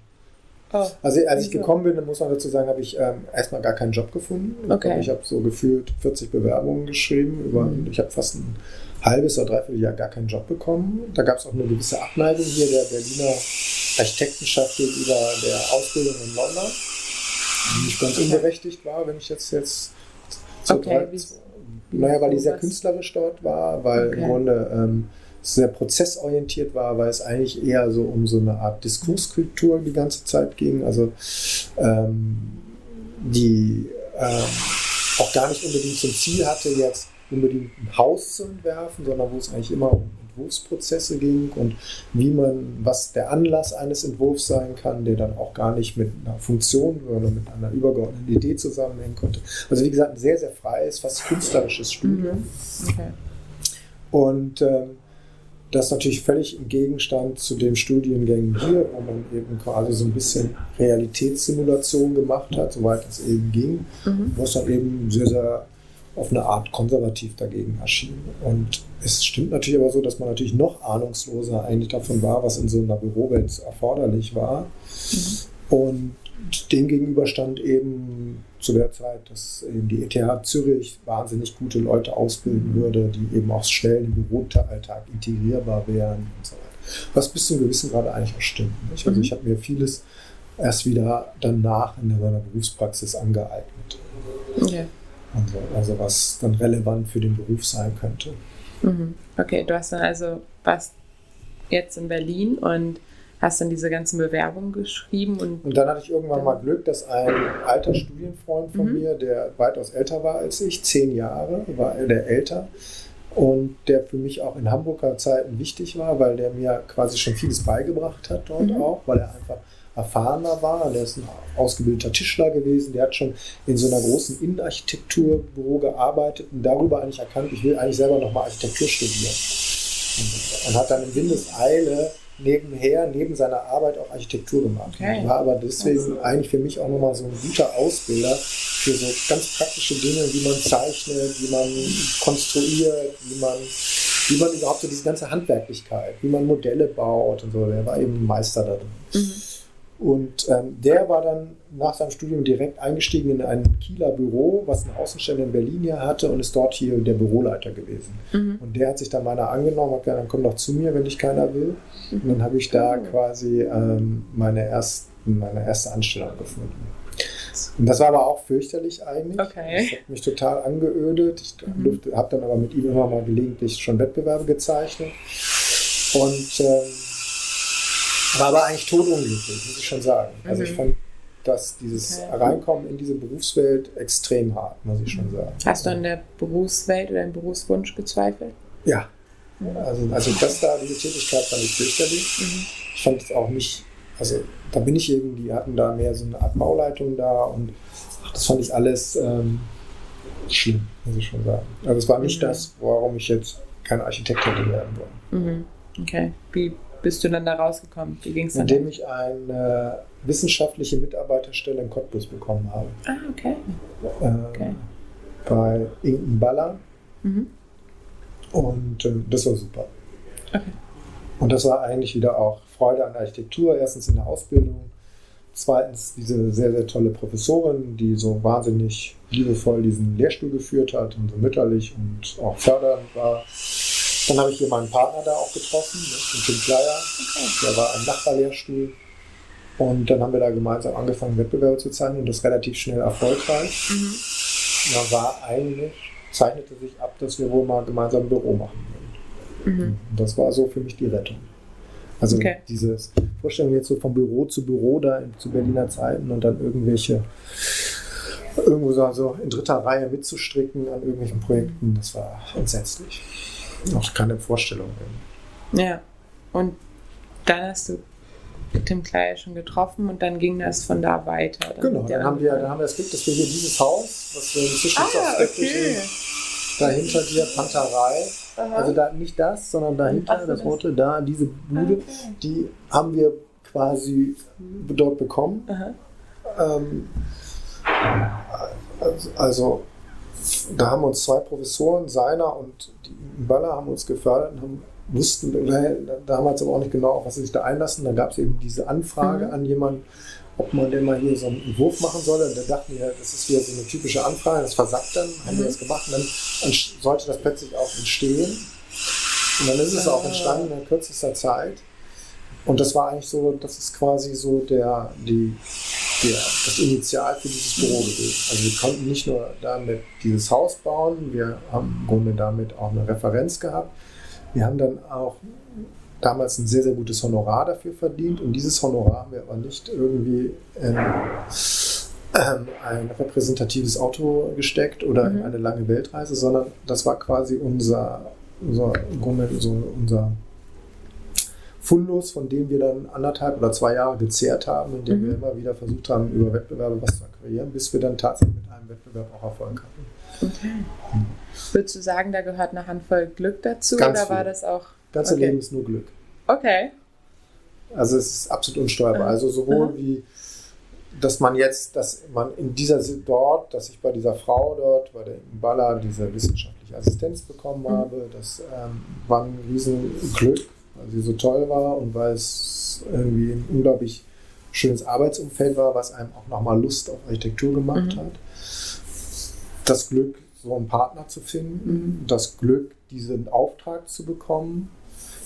Oh, also als ich gekommen bin, muss man dazu sagen, habe ich ähm, erstmal gar keinen Job gefunden. Okay. Ich habe so gefühlt 40 Bewerbungen geschrieben. Über, mhm. Ich habe fast ein halbes oder dreiviertel Jahr gar keinen Job bekommen. Da gab es auch eine gewisse Abneigung hier der Berliner Architektenschaft gegenüber der Ausbildung in London, die nicht ganz unberechtigt war, wenn ich jetzt jetzt so okay, drei, naja, weil die sehr künstlerisch dort war, weil okay. im Grunde ähm, sehr prozessorientiert war, weil es eigentlich eher so um so eine Art Diskurskultur die ganze Zeit ging. Also ähm, die ähm, auch gar nicht unbedingt zum Ziel hatte, jetzt unbedingt ein Haus zu entwerfen, sondern wo es eigentlich immer um Entwurfsprozesse ging und wie man, was der Anlass eines Entwurfs sein kann, der dann auch gar nicht mit einer Funktion oder mit einer übergeordneten Idee zusammenhängen konnte. Also wie gesagt, ein sehr, sehr freies, fast künstlerisches Studium. Mhm. Okay. Und ähm, das ist natürlich völlig im Gegenstand zu den Studiengängen hier, wo man eben quasi so ein bisschen Realitätssimulation gemacht hat, soweit es eben ging, mhm. wo es dann eben sehr, sehr auf eine Art konservativ dagegen erschien. Und es stimmt natürlich aber so, dass man natürlich noch ahnungsloser eigentlich davon war, was in so einer Bürowelt erforderlich war. Mhm. Und dem gegenüber stand eben zu der Zeit, dass eben die ETH Zürich wahnsinnig gute Leute ausbilden würde, die eben auch schnell im Büroalltag integrierbar wären und so weiter. Was bis zu einem gewissen Grad eigentlich auch stimmt. Nicht? Also mhm. ich habe mir vieles erst wieder danach in meiner Berufspraxis angeeignet. Okay. Also, also was dann relevant für den Beruf sein könnte. Mhm. Okay, du hast dann also was jetzt in Berlin und hast dann diese ganzen Bewerbungen geschrieben. Und, und dann hatte ich irgendwann mal Glück, dass ein alter Studienfreund von mhm. mir, der weitaus älter war als ich, zehn Jahre, war der älter, und der für mich auch in Hamburger Zeiten wichtig war, weil der mir quasi schon vieles beigebracht hat dort mhm. auch, weil er einfach erfahrener war. Der ist ein ausgebildeter Tischler gewesen. Der hat schon in so einer großen Innenarchitekturbüro gearbeitet und darüber eigentlich erkannt, ich will eigentlich selber nochmal Architektur studieren. Und hat dann in Windeseile nebenher, neben seiner Arbeit auch Architektur gemacht. Okay. War aber deswegen eigentlich für mich auch nochmal so ein guter Ausbilder für so ganz praktische Dinge, wie man zeichnet, wie man konstruiert, wie man, wie man überhaupt so diese ganze Handwerklichkeit, wie man Modelle baut und so. Der war eben Meister da drin. Mhm. Und ähm, der war dann nach seinem Studium direkt eingestiegen in ein Kieler Büro, was eine Außenstelle in Berlin hier hatte und ist dort hier der Büroleiter gewesen. Mhm. Und der hat sich dann meiner angenommen, hat gesagt, dann komm doch zu mir, wenn dich keiner will. Mhm. Und dann habe ich da oh. quasi ähm, meine, ersten, meine erste Anstellung gefunden. Und das war aber auch fürchterlich eigentlich. Okay. Das hat mich total angeödet. Ich mhm. habe dann aber mit ihm immer mal gelegentlich schon Wettbewerbe gezeichnet. Und ähm, war aber eigentlich totunglücklich, muss ich schon sagen. Also ich mhm. fand dass dieses okay. Reinkommen in diese Berufswelt extrem hart, muss ich schon sagen. Hast du an der Berufswelt oder im Berufswunsch gezweifelt? Ja. Also, also das da, diese Tätigkeit fand ich fürchterlich. Mhm. Ich fand es auch nicht, also da bin ich irgendwie, die hatten da mehr so eine Art Bauleitung da und ach, das fand ich alles ähm, schlimm, muss ich schon sagen. Also es war nicht mhm. das, warum ich jetzt kein Architekt hätte werden wollen. Mhm. Okay. Wie bist du dann da rausgekommen? Wie ging es dann? Indem ich eine wissenschaftliche Mitarbeiterstelle in Cottbus bekommen habe. Ah, okay. Äh, okay. Bei Inken Baller. Mhm. Und äh, das war super. Okay. Und das war eigentlich wieder auch Freude an Architektur. Erstens in der Ausbildung. Zweitens diese sehr, sehr tolle Professorin, die so wahnsinnig liebevoll diesen Lehrstuhl geführt hat und so mütterlich und auch fördernd war. Dann habe ich hier meinen Partner da auch getroffen, ne, den Tim Kleier. Okay. Der war ein Nachbarlehrstuhl. Und dann haben wir da gemeinsam angefangen, Wettbewerbe zu zeichnen und das relativ schnell erfolgreich. Mhm. Da war eigentlich, zeichnete sich ab, dass wir wohl mal gemeinsam ein Büro machen würden. Mhm. Und das war so für mich die Rettung. Also okay. dieses Vorstellung jetzt so vom Büro zu Büro da in, zu Berliner Zeiten und dann irgendwelche irgendwo so also in dritter Reihe mitzustricken an irgendwelchen Projekten, das war entsetzlich auch keine Vorstellung. Ja, und dann hast du Tim Kleier schon getroffen und dann ging das von da weiter. Genau, dann haben, wir, dann haben wir das Glück, dass wir hier dieses Haus, was wir inzwischen ah, okay. dahinter dir Panterei, Aha. also da, nicht das, sondern dahinter, Ach, das rote, da, diese Bude, okay. die haben wir quasi dort bekommen. Ähm, also, also da haben uns zwei Professoren, seiner und die Baller, haben uns gefördert und haben, wussten damals aber auch nicht genau, auf was sie sich da einlassen. Da gab es eben diese Anfrage mhm. an jemanden, ob man denn mal hier so einen Entwurf machen solle. Und da dachten wir, das ist wieder so eine typische Anfrage, das versackt dann, haben mhm. wir das gemacht und dann sollte das plötzlich auch entstehen. Und dann ist es auch entstanden in kürzester Zeit. Und das war eigentlich so, das ist quasi so der, die, der, das Initial für dieses Büro gewesen. Also wir konnten nicht nur damit dieses Haus bauen, wir haben im Grunde damit auch eine Referenz gehabt. Wir haben dann auch damals ein sehr, sehr gutes Honorar dafür verdient und dieses Honorar haben wir aber nicht irgendwie in ähm, ein repräsentatives Auto gesteckt oder mhm. in eine lange Weltreise, sondern das war quasi unser, unser, im Grunde so unser Fundus, von dem wir dann anderthalb oder zwei Jahre gezehrt haben, indem mhm. wir immer wieder versucht haben, über Wettbewerbe was zu akquirieren, bis wir dann tatsächlich mit einem Wettbewerb auch Erfolg hatten. Okay. Mhm. Würdest du sagen, da gehört eine Handvoll Glück dazu Ganz oder viel. war das auch? Ganze okay. Leben ist nur Glück. Okay. Also es ist absolut unsteuerbar. Also sowohl mhm. wie dass man jetzt, dass man in dieser dort, dass ich bei dieser Frau dort, bei der Baller, diese wissenschaftliche Assistenz bekommen mhm. habe, das ähm, war ein Riesenglück weil sie so toll war und weil es irgendwie ein unglaublich schönes Arbeitsumfeld war, was einem auch nochmal Lust auf Architektur gemacht mhm. hat. Das Glück, so einen Partner zu finden, mhm. das Glück, diesen Auftrag zu bekommen,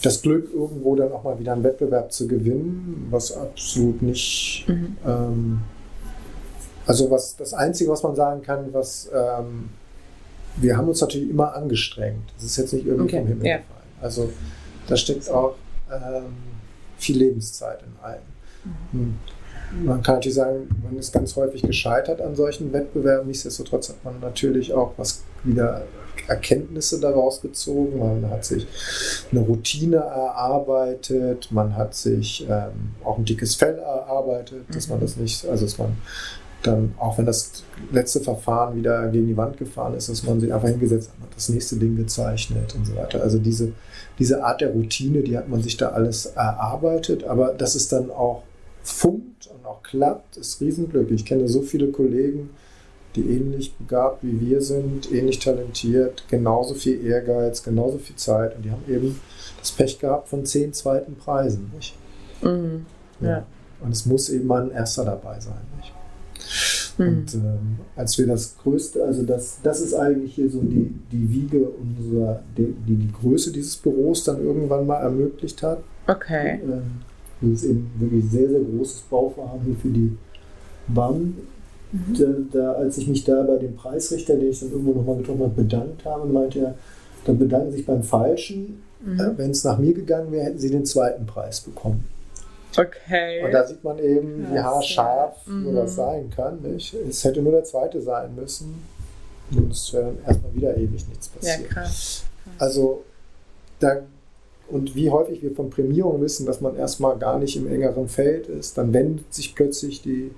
das Glück, irgendwo dann auch mal wieder einen Wettbewerb zu gewinnen, was absolut nicht. Mhm. Ähm, also was das Einzige, was man sagen kann, was ähm, wir haben uns natürlich immer angestrengt. Das ist jetzt nicht irgendwie okay. vom Himmel ja. gefallen. Also da steckt auch ähm, viel Lebenszeit in allem. Mhm. Man kann natürlich sagen, man ist ganz häufig gescheitert an solchen Wettbewerben. Nichtsdestotrotz hat man natürlich auch was wieder Erkenntnisse daraus gezogen. Man hat sich eine Routine erarbeitet, man hat sich ähm, auch ein dickes Fell erarbeitet, dass man mhm. das nicht, also dass man dann, auch wenn das letzte Verfahren wieder gegen die Wand gefahren ist, dass man sich einfach hingesetzt hat, das nächste Ding gezeichnet und so weiter. Also diese, diese Art der Routine, die hat man sich da alles erarbeitet, aber dass es dann auch funkt und auch klappt, ist Riesenglück. Ich kenne so viele Kollegen, die ähnlich begabt wie wir sind, ähnlich talentiert, genauso viel Ehrgeiz, genauso viel Zeit und die haben eben das Pech gehabt von zehn zweiten Preisen. Nicht? Mhm. Ja. ja. Und es muss eben mal ein erster dabei sein. Nicht? Mhm. Und ähm, als wir das Größte, also das, das ist eigentlich hier so die, die Wiege unserer, die, die, Größe dieses Büros dann irgendwann mal ermöglicht hat. Okay. Ähm, das ist eben wirklich sehr, sehr großes Bauvorhaben hier für die BAM Mhm. Da, da, als ich mich da bei dem Preisrichter, den ich dann irgendwo nochmal getroffen habe, bedankt habe, meinte er, dann bedanken sich beim Falschen. Mhm. Äh, Wenn es nach mir gegangen wäre, hätten sie den zweiten Preis bekommen. Okay. Und da sieht man eben, wie haarscharf mhm. sowas sein kann. Nicht? Es hätte nur der zweite sein müssen. Und es wäre dann erstmal wieder ewig nichts passiert. Ja, krass. Also, da, und wie häufig wir von Prämierung wissen, dass man erstmal gar nicht im engeren Feld ist, dann wendet sich plötzlich die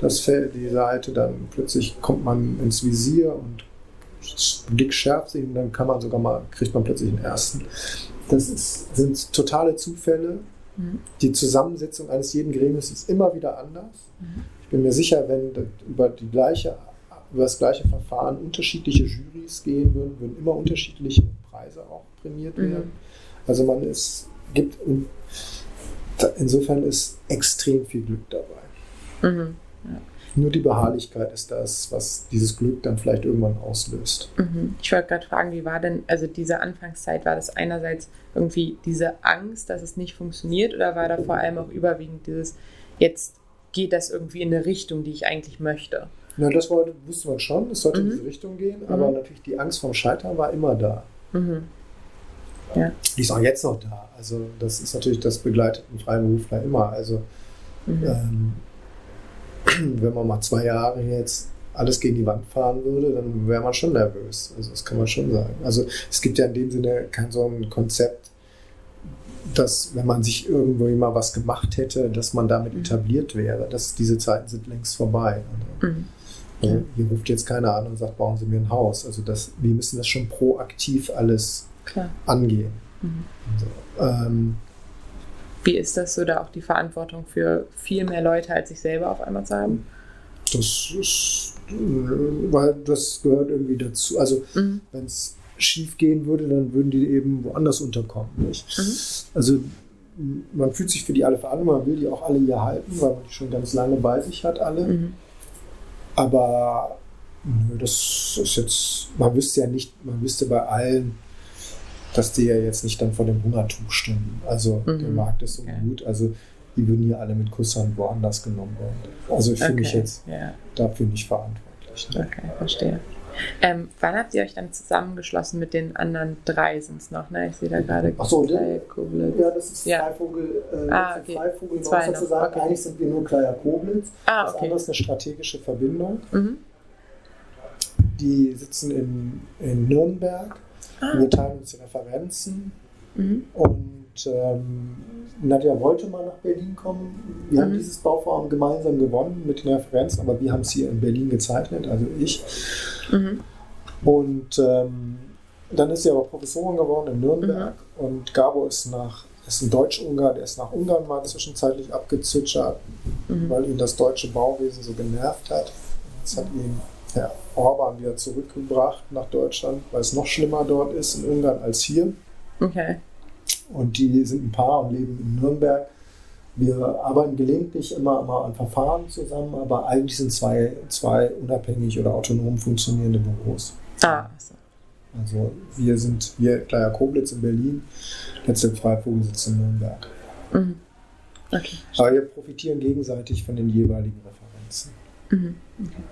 das Feld, die Seite, dann plötzlich kommt man ins Visier und Blick schärft sich und dann kann man sogar mal, kriegt man plötzlich den ersten. Das ist, sind totale Zufälle. Mhm. Die Zusammensetzung eines jeden Gremiums ist immer wieder anders. Mhm. Ich bin mir sicher, wenn über, die gleiche, über das gleiche Verfahren unterschiedliche Jurys gehen würden, würden immer unterschiedliche Preise auch prämiert mhm. werden. Also man ist, gibt, insofern ist extrem viel Glück dabei. Mhm. Ja. Nur die Beharrlichkeit ist das, was dieses Glück dann vielleicht irgendwann auslöst. Mhm. Ich wollte gerade fragen, wie war denn, also diese Anfangszeit, war das einerseits irgendwie diese Angst, dass es nicht funktioniert oder war da vor allem auch überwiegend dieses, jetzt geht das irgendwie in eine Richtung, die ich eigentlich möchte? Ja, das war, wusste man schon, es sollte mhm. in diese Richtung gehen, aber mhm. natürlich die Angst vom Scheitern war immer da. Mhm. Ja. Die ist auch jetzt noch da. Also das ist natürlich, das begleitet einen Freiberufler immer. Also mhm. ähm, wenn man mal zwei Jahre jetzt alles gegen die Wand fahren würde, dann wäre man schon nervös. Also das kann man schon sagen. Also es gibt ja in dem Sinne kein so ein Konzept, dass wenn man sich irgendwo mal was gemacht hätte, dass man damit etabliert wäre. Das, diese Zeiten sind längst vorbei. Also, mhm. also, hier ruft jetzt keiner an und sagt, bauen Sie mir ein Haus. Also das, wir müssen das schon proaktiv alles Klar. angehen. Mhm. Also, ähm, wie ist das so, da auch die Verantwortung für viel mehr Leute als sich selber auf einmal zu haben? Das ist, weil das gehört irgendwie dazu. Also, mhm. wenn es schief gehen würde, dann würden die eben woanders unterkommen. Nicht? Mhm. Also, man fühlt sich für die alle verantwortlich, man will die auch alle hier halten, weil man die schon ganz lange bei sich hat, alle. Mhm. Aber das ist jetzt, man wüsste ja nicht, man wüsste bei allen, dass die ja jetzt nicht dann vor dem Hungertuch stehen. Also mhm. der Markt ist so okay. gut. Also die würden hier alle mit Kusshand woanders genommen werden. Also ich okay. finde mich jetzt yeah. dafür nicht verantwortlich. Ne? Okay, verstehe. Ähm, wann habt ihr euch dann zusammengeschlossen mit den anderen drei sind es noch, ne? Ich sehe da gerade Ach so, Kleier Koblitz. Ja, das ist ja. Freivogel, äh, ah, okay. Freivogel Zwei sozusagen. Okay. Eigentlich sind wir nur Kleier Koblitz. Ah, okay. Das andere ist eine strategische Verbindung. Mhm. Die sitzen in, in Nürnberg Ah. Wir teilen uns Referenzen. Mhm. Und ähm, Nadja wollte mal nach Berlin kommen. Wir mhm. haben dieses Bauvorhaben gemeinsam gewonnen mit den Referenzen, aber wir haben es hier in Berlin gezeichnet, also ich. Mhm. Und ähm, dann ist sie aber Professorin geworden in Nürnberg mhm. und Gabo ist nach ist ein Deutsch-Ungar, der ist nach Ungarn mal zwischenzeitlich abgezwitschert, mhm. weil ihn das deutsche Bauwesen so genervt hat. Das hat ihn Herr Orban wieder zurückgebracht nach Deutschland, weil es noch schlimmer dort ist in Ungarn als hier. Okay. Und die sind ein Paar und leben in Nürnberg. Wir arbeiten gelegentlich immer mal an Verfahren zusammen, aber eigentlich sind zwei, zwei unabhängig oder autonom funktionierende Büros. Ah, so. Also wir sind hier Kleier Koblitz in Berlin, letzte Freivogel sitzt in Nürnberg. Mhm. Okay. Aber wir profitieren gegenseitig von den jeweiligen Referenzen. Mhm. Okay.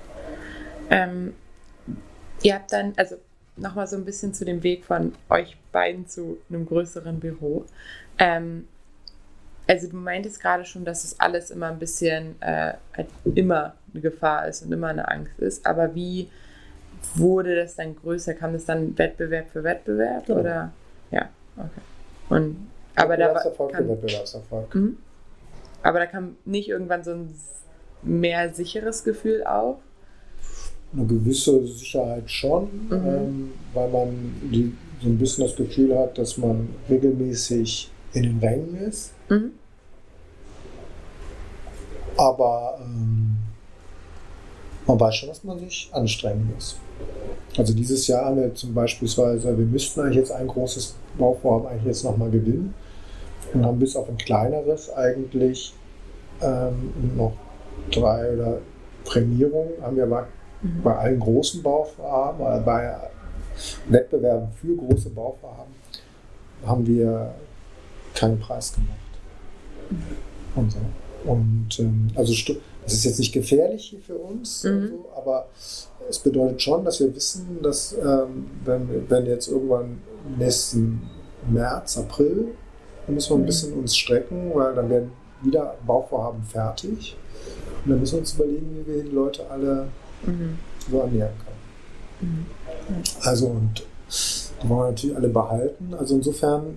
Ähm, ihr habt dann, also nochmal so ein bisschen zu dem Weg von euch beiden zu einem größeren Büro. Ähm, also du meintest gerade schon, dass es alles immer ein bisschen äh, halt immer eine Gefahr ist und immer eine Angst ist. Aber wie wurde das dann größer? Kam das dann Wettbewerb für Wettbewerb genau. oder? Ja, okay. Und aber da war kann, Wettbewerbserfolg. Mhm. Aber da kam nicht irgendwann so ein mehr sicheres Gefühl auf? Eine gewisse Sicherheit schon, mhm. ähm, weil man die, so ein bisschen das Gefühl hat, dass man regelmäßig in den Rängen ist. Mhm. Aber ähm, man weiß schon, dass man sich anstrengen muss. Also dieses Jahr haben wir zum Beispiel, wir müssten eigentlich jetzt ein großes Bauvorhaben eigentlich jetzt nochmal gewinnen und haben bis auf ein kleineres eigentlich ähm, noch drei oder Prämierungen haben wir mhm. bei allen großen Bauvorhaben, äh, bei Wettbewerben für große Bauvorhaben haben wir keinen Preis gemacht. Mhm. Und, so. und ähm, also das ist jetzt nicht gefährlich hier für uns, mhm. also, aber es bedeutet schon, dass wir wissen, dass ähm, wenn, wenn jetzt irgendwann nächsten März, April, dann müssen wir ein mhm. bisschen uns strecken, weil dann werden wieder Bauvorhaben fertig. Und dann müssen wir uns überlegen, wie wir die Leute alle mhm. so ernähren können. Mhm. Also und die wollen wir natürlich alle behalten. Also insofern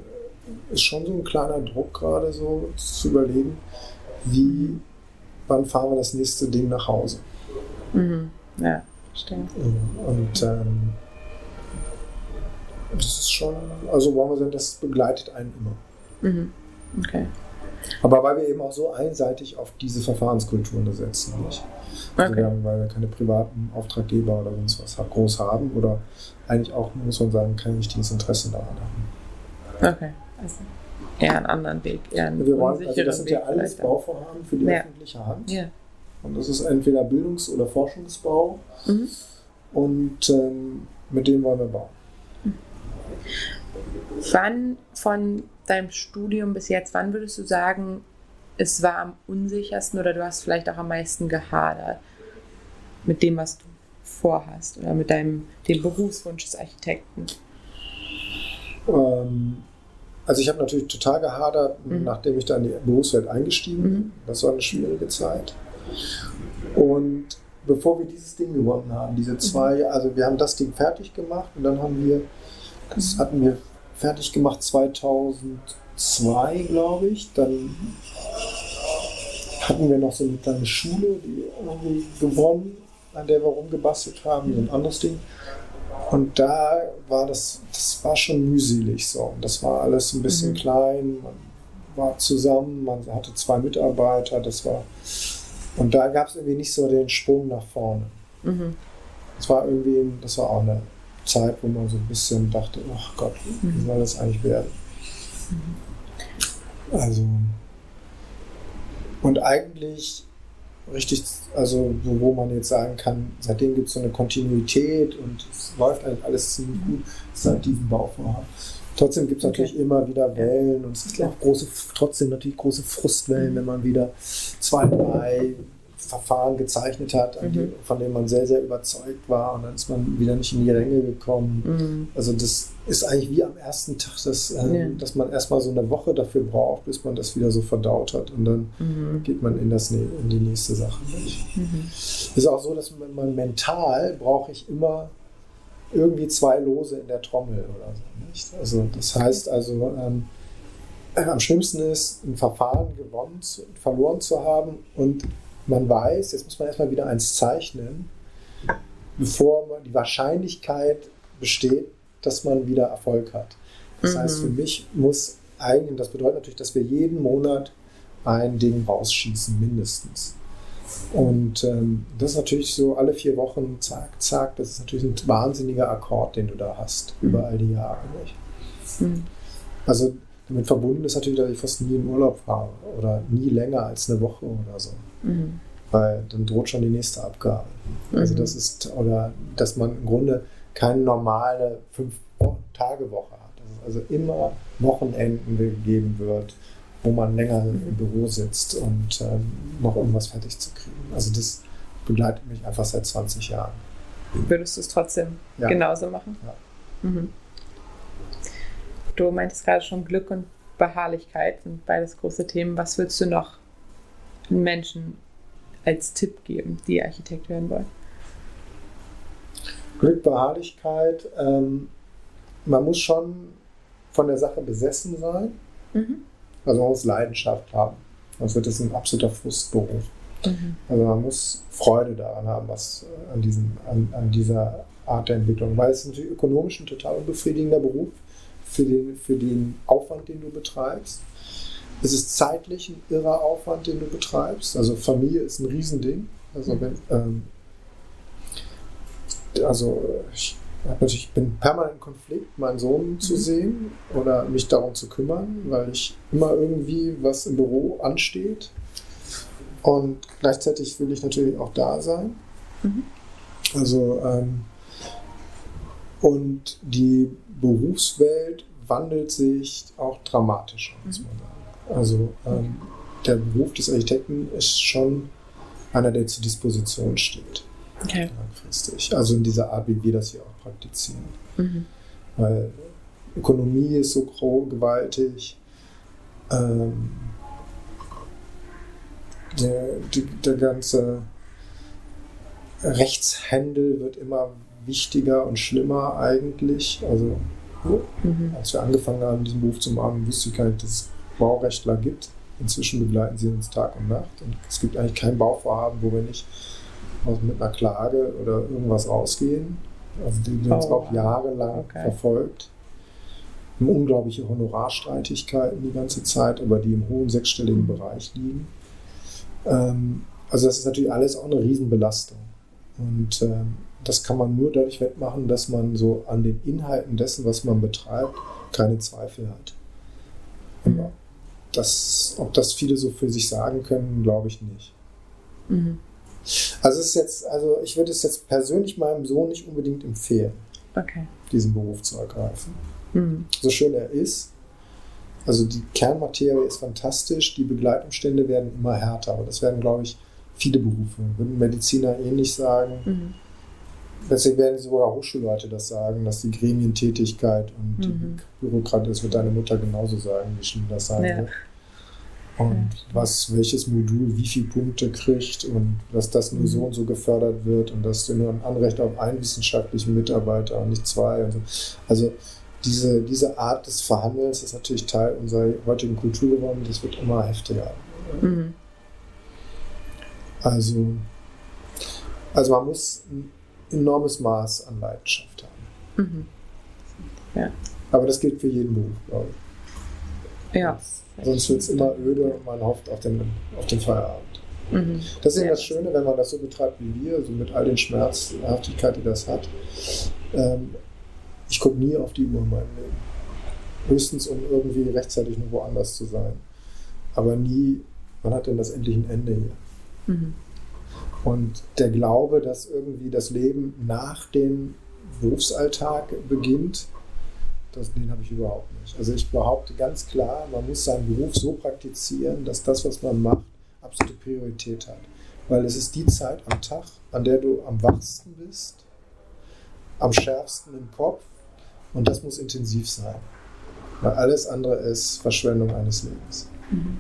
ist schon so ein kleiner Druck gerade so zu überlegen, wie, wann fahren wir das nächste Ding nach Hause. Mhm. Ja, stimmt. Und ähm, das ist schon, also wollen wir sagen, das begleitet einen immer. Mhm. Okay. Aber weil wir eben auch so einseitig auf diese Verfahrenskulturen setzen. Nicht? Also okay. wir haben, weil wir keine privaten Auftraggeber oder sonst was groß haben oder eigentlich auch, muss man sagen, kein wichtiges Interesse daran haben. Okay, also eher einen anderen Weg, eher einen wir wollen, also Das sind Weg ja alles Bauvorhaben für die ja. öffentliche Hand. Ja. Und das ist entweder Bildungs- oder Forschungsbau. Mhm. Und ähm, mit dem wollen wir bauen. Wann von deinem Studium bis jetzt, wann würdest du sagen, es war am unsichersten oder du hast vielleicht auch am meisten gehadert mit dem, was du vorhast oder mit deinem dem Berufswunsch des Architekten? Ähm, also ich habe natürlich total gehadert, mhm. nachdem ich da in die Berufswelt eingestiegen bin. Mhm. Das war eine schwierige Zeit. Und bevor wir dieses Ding gewonnen haben, diese zwei, mhm. also wir haben das Ding fertig gemacht und dann haben wir, das mhm. hatten wir fertig gemacht 2002, glaube ich. Dann hatten wir noch so eine kleine Schule, die irgendwie gewonnen, an der wir rumgebastelt haben, so ein anderes Ding. Und da war das, das war schon mühselig so. Das war alles ein bisschen mhm. klein, man war zusammen, man hatte zwei Mitarbeiter, das war. Und da gab es irgendwie nicht so den Sprung nach vorne. Mhm. Das war irgendwie, das war auch eine Zeit, wo man so ein bisschen dachte, ach Gott, wie mhm. soll das eigentlich werden? Mhm. Also, und eigentlich richtig, also wo man jetzt sagen kann, seitdem gibt es so eine Kontinuität und es läuft eigentlich alles ziemlich gut seit diesem Bauvorhaben. Trotzdem gibt es natürlich okay. immer wieder Wellen und es gibt auch große, trotzdem natürlich große Frustwellen, wenn man wieder zwei, drei Verfahren gezeichnet hat, mhm. die, von denen man sehr, sehr überzeugt war und dann ist man wieder nicht in die Ränge gekommen. Mhm. Also das ist eigentlich wie am ersten Tag, dass, äh, ja. dass man erstmal so eine Woche dafür braucht, bis man das wieder so verdaut hat und dann mhm. geht man in, das, in die nächste Sache. Mhm. Es ist auch so, dass man, man mental brauche ich immer irgendwie zwei Lose in der Trommel oder so. Nicht? Also das heißt also, ähm, am schlimmsten ist, ein Verfahren gewonnen, verloren zu haben und man weiß, jetzt muss man erstmal wieder eins zeichnen, bevor man die Wahrscheinlichkeit besteht, dass man wieder Erfolg hat. Das mhm. heißt, für mich muss eigentlich, das bedeutet natürlich, dass wir jeden Monat ein Ding rausschießen, mindestens. Und ähm, das ist natürlich so alle vier Wochen, zack, zack, das ist natürlich ein wahnsinniger Akkord, den du da hast, mhm. über all die Jahre. Mhm. Also damit verbunden ist natürlich, dass ich fast nie in Urlaub fahre oder nie länger als eine Woche oder so. Mhm. Weil dann droht schon die nächste Abgabe. Also mhm. Also das ist, oder dass man im Grunde keine normale Fünf-Tage-Woche hat. Dass es also immer Wochenenden gegeben wird, wo man länger im Büro sitzt und ähm, noch irgendwas fertig zu kriegen. Also das begleitet mich einfach seit 20 Jahren. Würdest du es trotzdem ja. genauso machen? Ja. Mhm. Du meintest gerade schon Glück und Beharrlichkeit sind beides große Themen. Was würdest du noch Menschen als Tipp geben, die Architekt werden wollen? Glück, Beharrlichkeit. Ähm, man muss schon von der Sache besessen sein. Mhm. Also man muss Leidenschaft haben. Sonst wird es ein absoluter Frustberuf. Mhm. Also man muss Freude daran haben, was äh, an, diesem, an, an dieser Art der Entwicklung. Weil es ist natürlich ökonomisch ein total unbefriedigender Beruf für den, für den Aufwand, den du betreibst. Es ist zeitlich ein irrer Aufwand, den du betreibst. Also Familie ist ein Riesending. Also, wenn, ähm, also ich natürlich bin permanent in Konflikt, meinen Sohn zu mhm. sehen oder mich darum zu kümmern, weil ich immer irgendwie was im Büro ansteht. Und gleichzeitig will ich natürlich auch da sein. Mhm. Also ähm, und die Berufswelt wandelt sich auch dramatisch, muss man sagen. Also ähm, der Beruf des Architekten ist schon einer, der zur Disposition steht. Okay. Langfristig. Also in dieser Art, wie wir das hier auch praktizieren. Mhm. Weil Ökonomie ist so groß, gewaltig. Ähm, der, die, der ganze Rechtshändel wird immer wichtiger und schlimmer eigentlich. Also mhm. als wir angefangen haben, diesen Beruf zu machen, wusste ich gar nicht, dass es Baurechtler gibt. Inzwischen begleiten sie uns Tag und Nacht. Und es gibt eigentlich kein Bauvorhaben, wo wir nicht mit einer Klage oder irgendwas rausgehen. Also die, die uns oh, auch jahrelang okay. verfolgt. Haben unglaubliche Honorarstreitigkeiten die ganze Zeit, aber die im hohen sechsstelligen Bereich liegen. Ähm, also das ist natürlich alles auch eine Riesenbelastung. Und ähm, das kann man nur dadurch wettmachen, dass man so an den Inhalten dessen, was man betreibt, keine Zweifel hat. Mhm. Das, ob das viele so für sich sagen können, glaube ich nicht. Mhm. Also es ist jetzt, also ich würde es jetzt persönlich meinem Sohn nicht unbedingt empfehlen, okay. diesen Beruf zu ergreifen. Mhm. So schön er ist. Also die Kernmaterie ist fantastisch, die Begleitumstände werden immer härter, aber das werden, glaube ich, viele Berufe. Würden Mediziner ähnlich sagen. Mhm. Deswegen werden sogar Hochschulleute das sagen, dass die Gremientätigkeit und mhm. die Bürokratie, das wird deine Mutter genauso sagen, wie schlimm das sein ja. wird und was welches Modul wie viele Punkte kriegt und dass das nur so und so gefördert wird und dass du nur ein Anrecht auf einen wissenschaftlichen Mitarbeiter und nicht zwei. Und so. Also diese, diese Art des Verhandelns ist natürlich Teil unserer heutigen Kultur geworden. Das wird immer heftiger. Mhm. Also, also man muss enormes Maß an Leidenschaft haben. Mhm. Ja. Aber das gilt für jeden Beruf, glaube ich. Ja. Sonst wird es immer öde und man hofft auf den, auf den Feierabend. Mhm. Das ist eben das Schöne, wenn man das so betreibt wie wir, so mit all den Schmerzhaftigkeit, die das hat. Ähm, ich gucke nie auf die Uhr in meinem Leben. Höchstens, um irgendwie rechtzeitig nur woanders zu sein. Aber nie, wann hat denn das endlich ein Ende hier? Mhm. Und der Glaube, dass irgendwie das Leben nach dem Berufsalltag beginnt, das, den habe ich überhaupt nicht. Also ich behaupte ganz klar, man muss seinen Beruf so praktizieren, dass das, was man macht, absolute Priorität hat. Weil es ist die Zeit am Tag, an der du am wachsten bist, am schärfsten im Kopf und das muss intensiv sein. Weil alles andere ist Verschwendung eines Lebens. Mhm.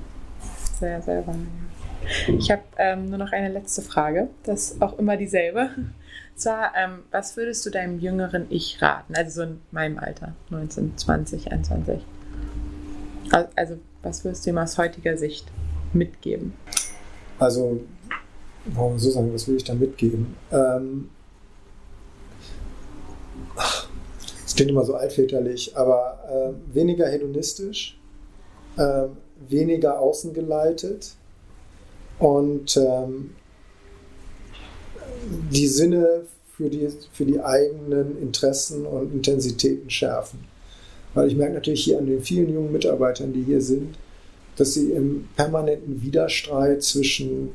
Sehr, sehr wahr. Ich habe ähm, nur noch eine letzte Frage. Das ist auch immer dieselbe zwar, ähm, was würdest du deinem jüngeren Ich raten? Also so in meinem Alter, 19, 20, 21. Also, was würdest du ihm aus heutiger Sicht mitgeben? Also, warum so sagen, was würde ich da mitgeben? Ähm, das klingt immer so altväterlich, aber äh, weniger hedonistisch, äh, weniger außengeleitet und ähm, die Sinne für die, für die eigenen Interessen und Intensitäten schärfen. Weil ich merke natürlich hier an den vielen jungen Mitarbeitern, die hier sind, dass sie im permanenten Widerstreit zwischen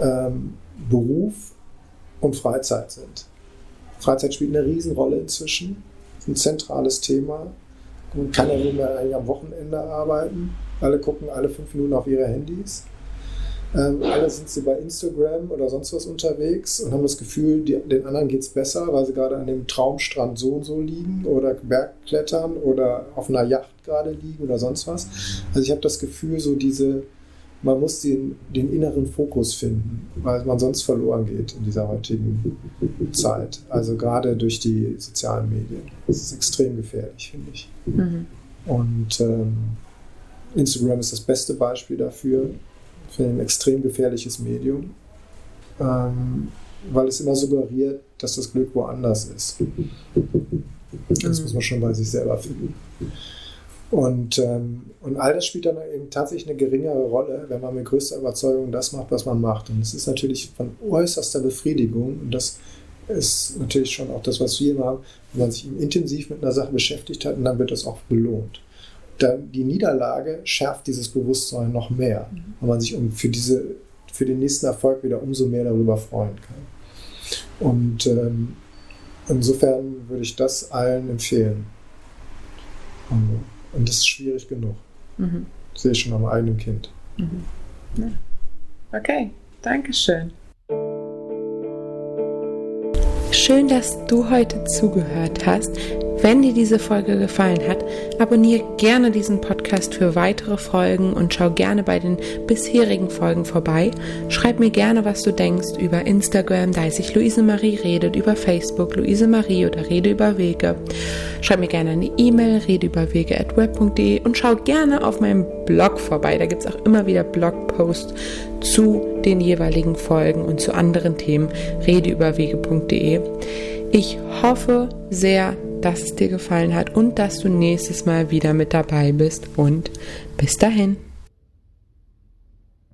ähm, Beruf und Freizeit sind. Freizeit spielt eine Riesenrolle inzwischen. Ein zentrales Thema. Man kann ja nur mehr eigentlich am Wochenende arbeiten. Alle gucken alle fünf Minuten auf ihre Handys. Ähm, alle sind sie bei Instagram oder sonst was unterwegs und haben das Gefühl, die, den anderen geht es besser, weil sie gerade an dem Traumstrand so und so liegen oder Bergklettern oder auf einer Yacht gerade liegen oder sonst was. Also ich habe das Gefühl, so diese, man muss den, den inneren Fokus finden, weil man sonst verloren geht in dieser heutigen Zeit. Also gerade durch die sozialen Medien. Das ist extrem gefährlich, finde ich. Mhm. Und ähm, Instagram ist das beste Beispiel dafür für ein extrem gefährliches Medium, ähm, weil es immer suggeriert, dass das Glück woanders ist. Das muss man schon bei sich selber finden. Und, ähm, und all das spielt dann eben tatsächlich eine geringere Rolle, wenn man mit größter Überzeugung das macht, was man macht. Und es ist natürlich von äußerster Befriedigung, und das ist natürlich schon auch das, was wir machen, wenn man sich intensiv mit einer Sache beschäftigt hat, und dann wird das auch belohnt dann die Niederlage schärft dieses Bewusstsein noch mehr, mhm. weil man sich für, diese, für den nächsten Erfolg wieder umso mehr darüber freuen kann. Und ähm, insofern würde ich das allen empfehlen. Und, das ist schwierig genug. Mhm. Sehe ich schon am eigenen Kind. Mhm. Ja. Okay, Dankeschön. Schön, dass du heute zugehört hast. Wenn dir diese Folge gefallen hat, abonniere gerne diesen Podcast für weitere Folgen und schau gerne bei den bisherigen Folgen vorbei. Schreib mir gerne, was du denkst über Instagram, da ist sich Luise Marie redet, über Facebook, Luise Marie oder Rede über Wege. Schreib mir gerne eine E-Mail, redeüberwege.web.de und schau gerne auf meinem Blog vorbei. Da gibt es auch immer wieder Blogposts zu den jeweiligen Folgen und zu anderen Themen, redeüberwege.de. Ich hoffe sehr, dass es dir gefallen hat und dass du nächstes Mal wieder mit dabei bist und bis dahin.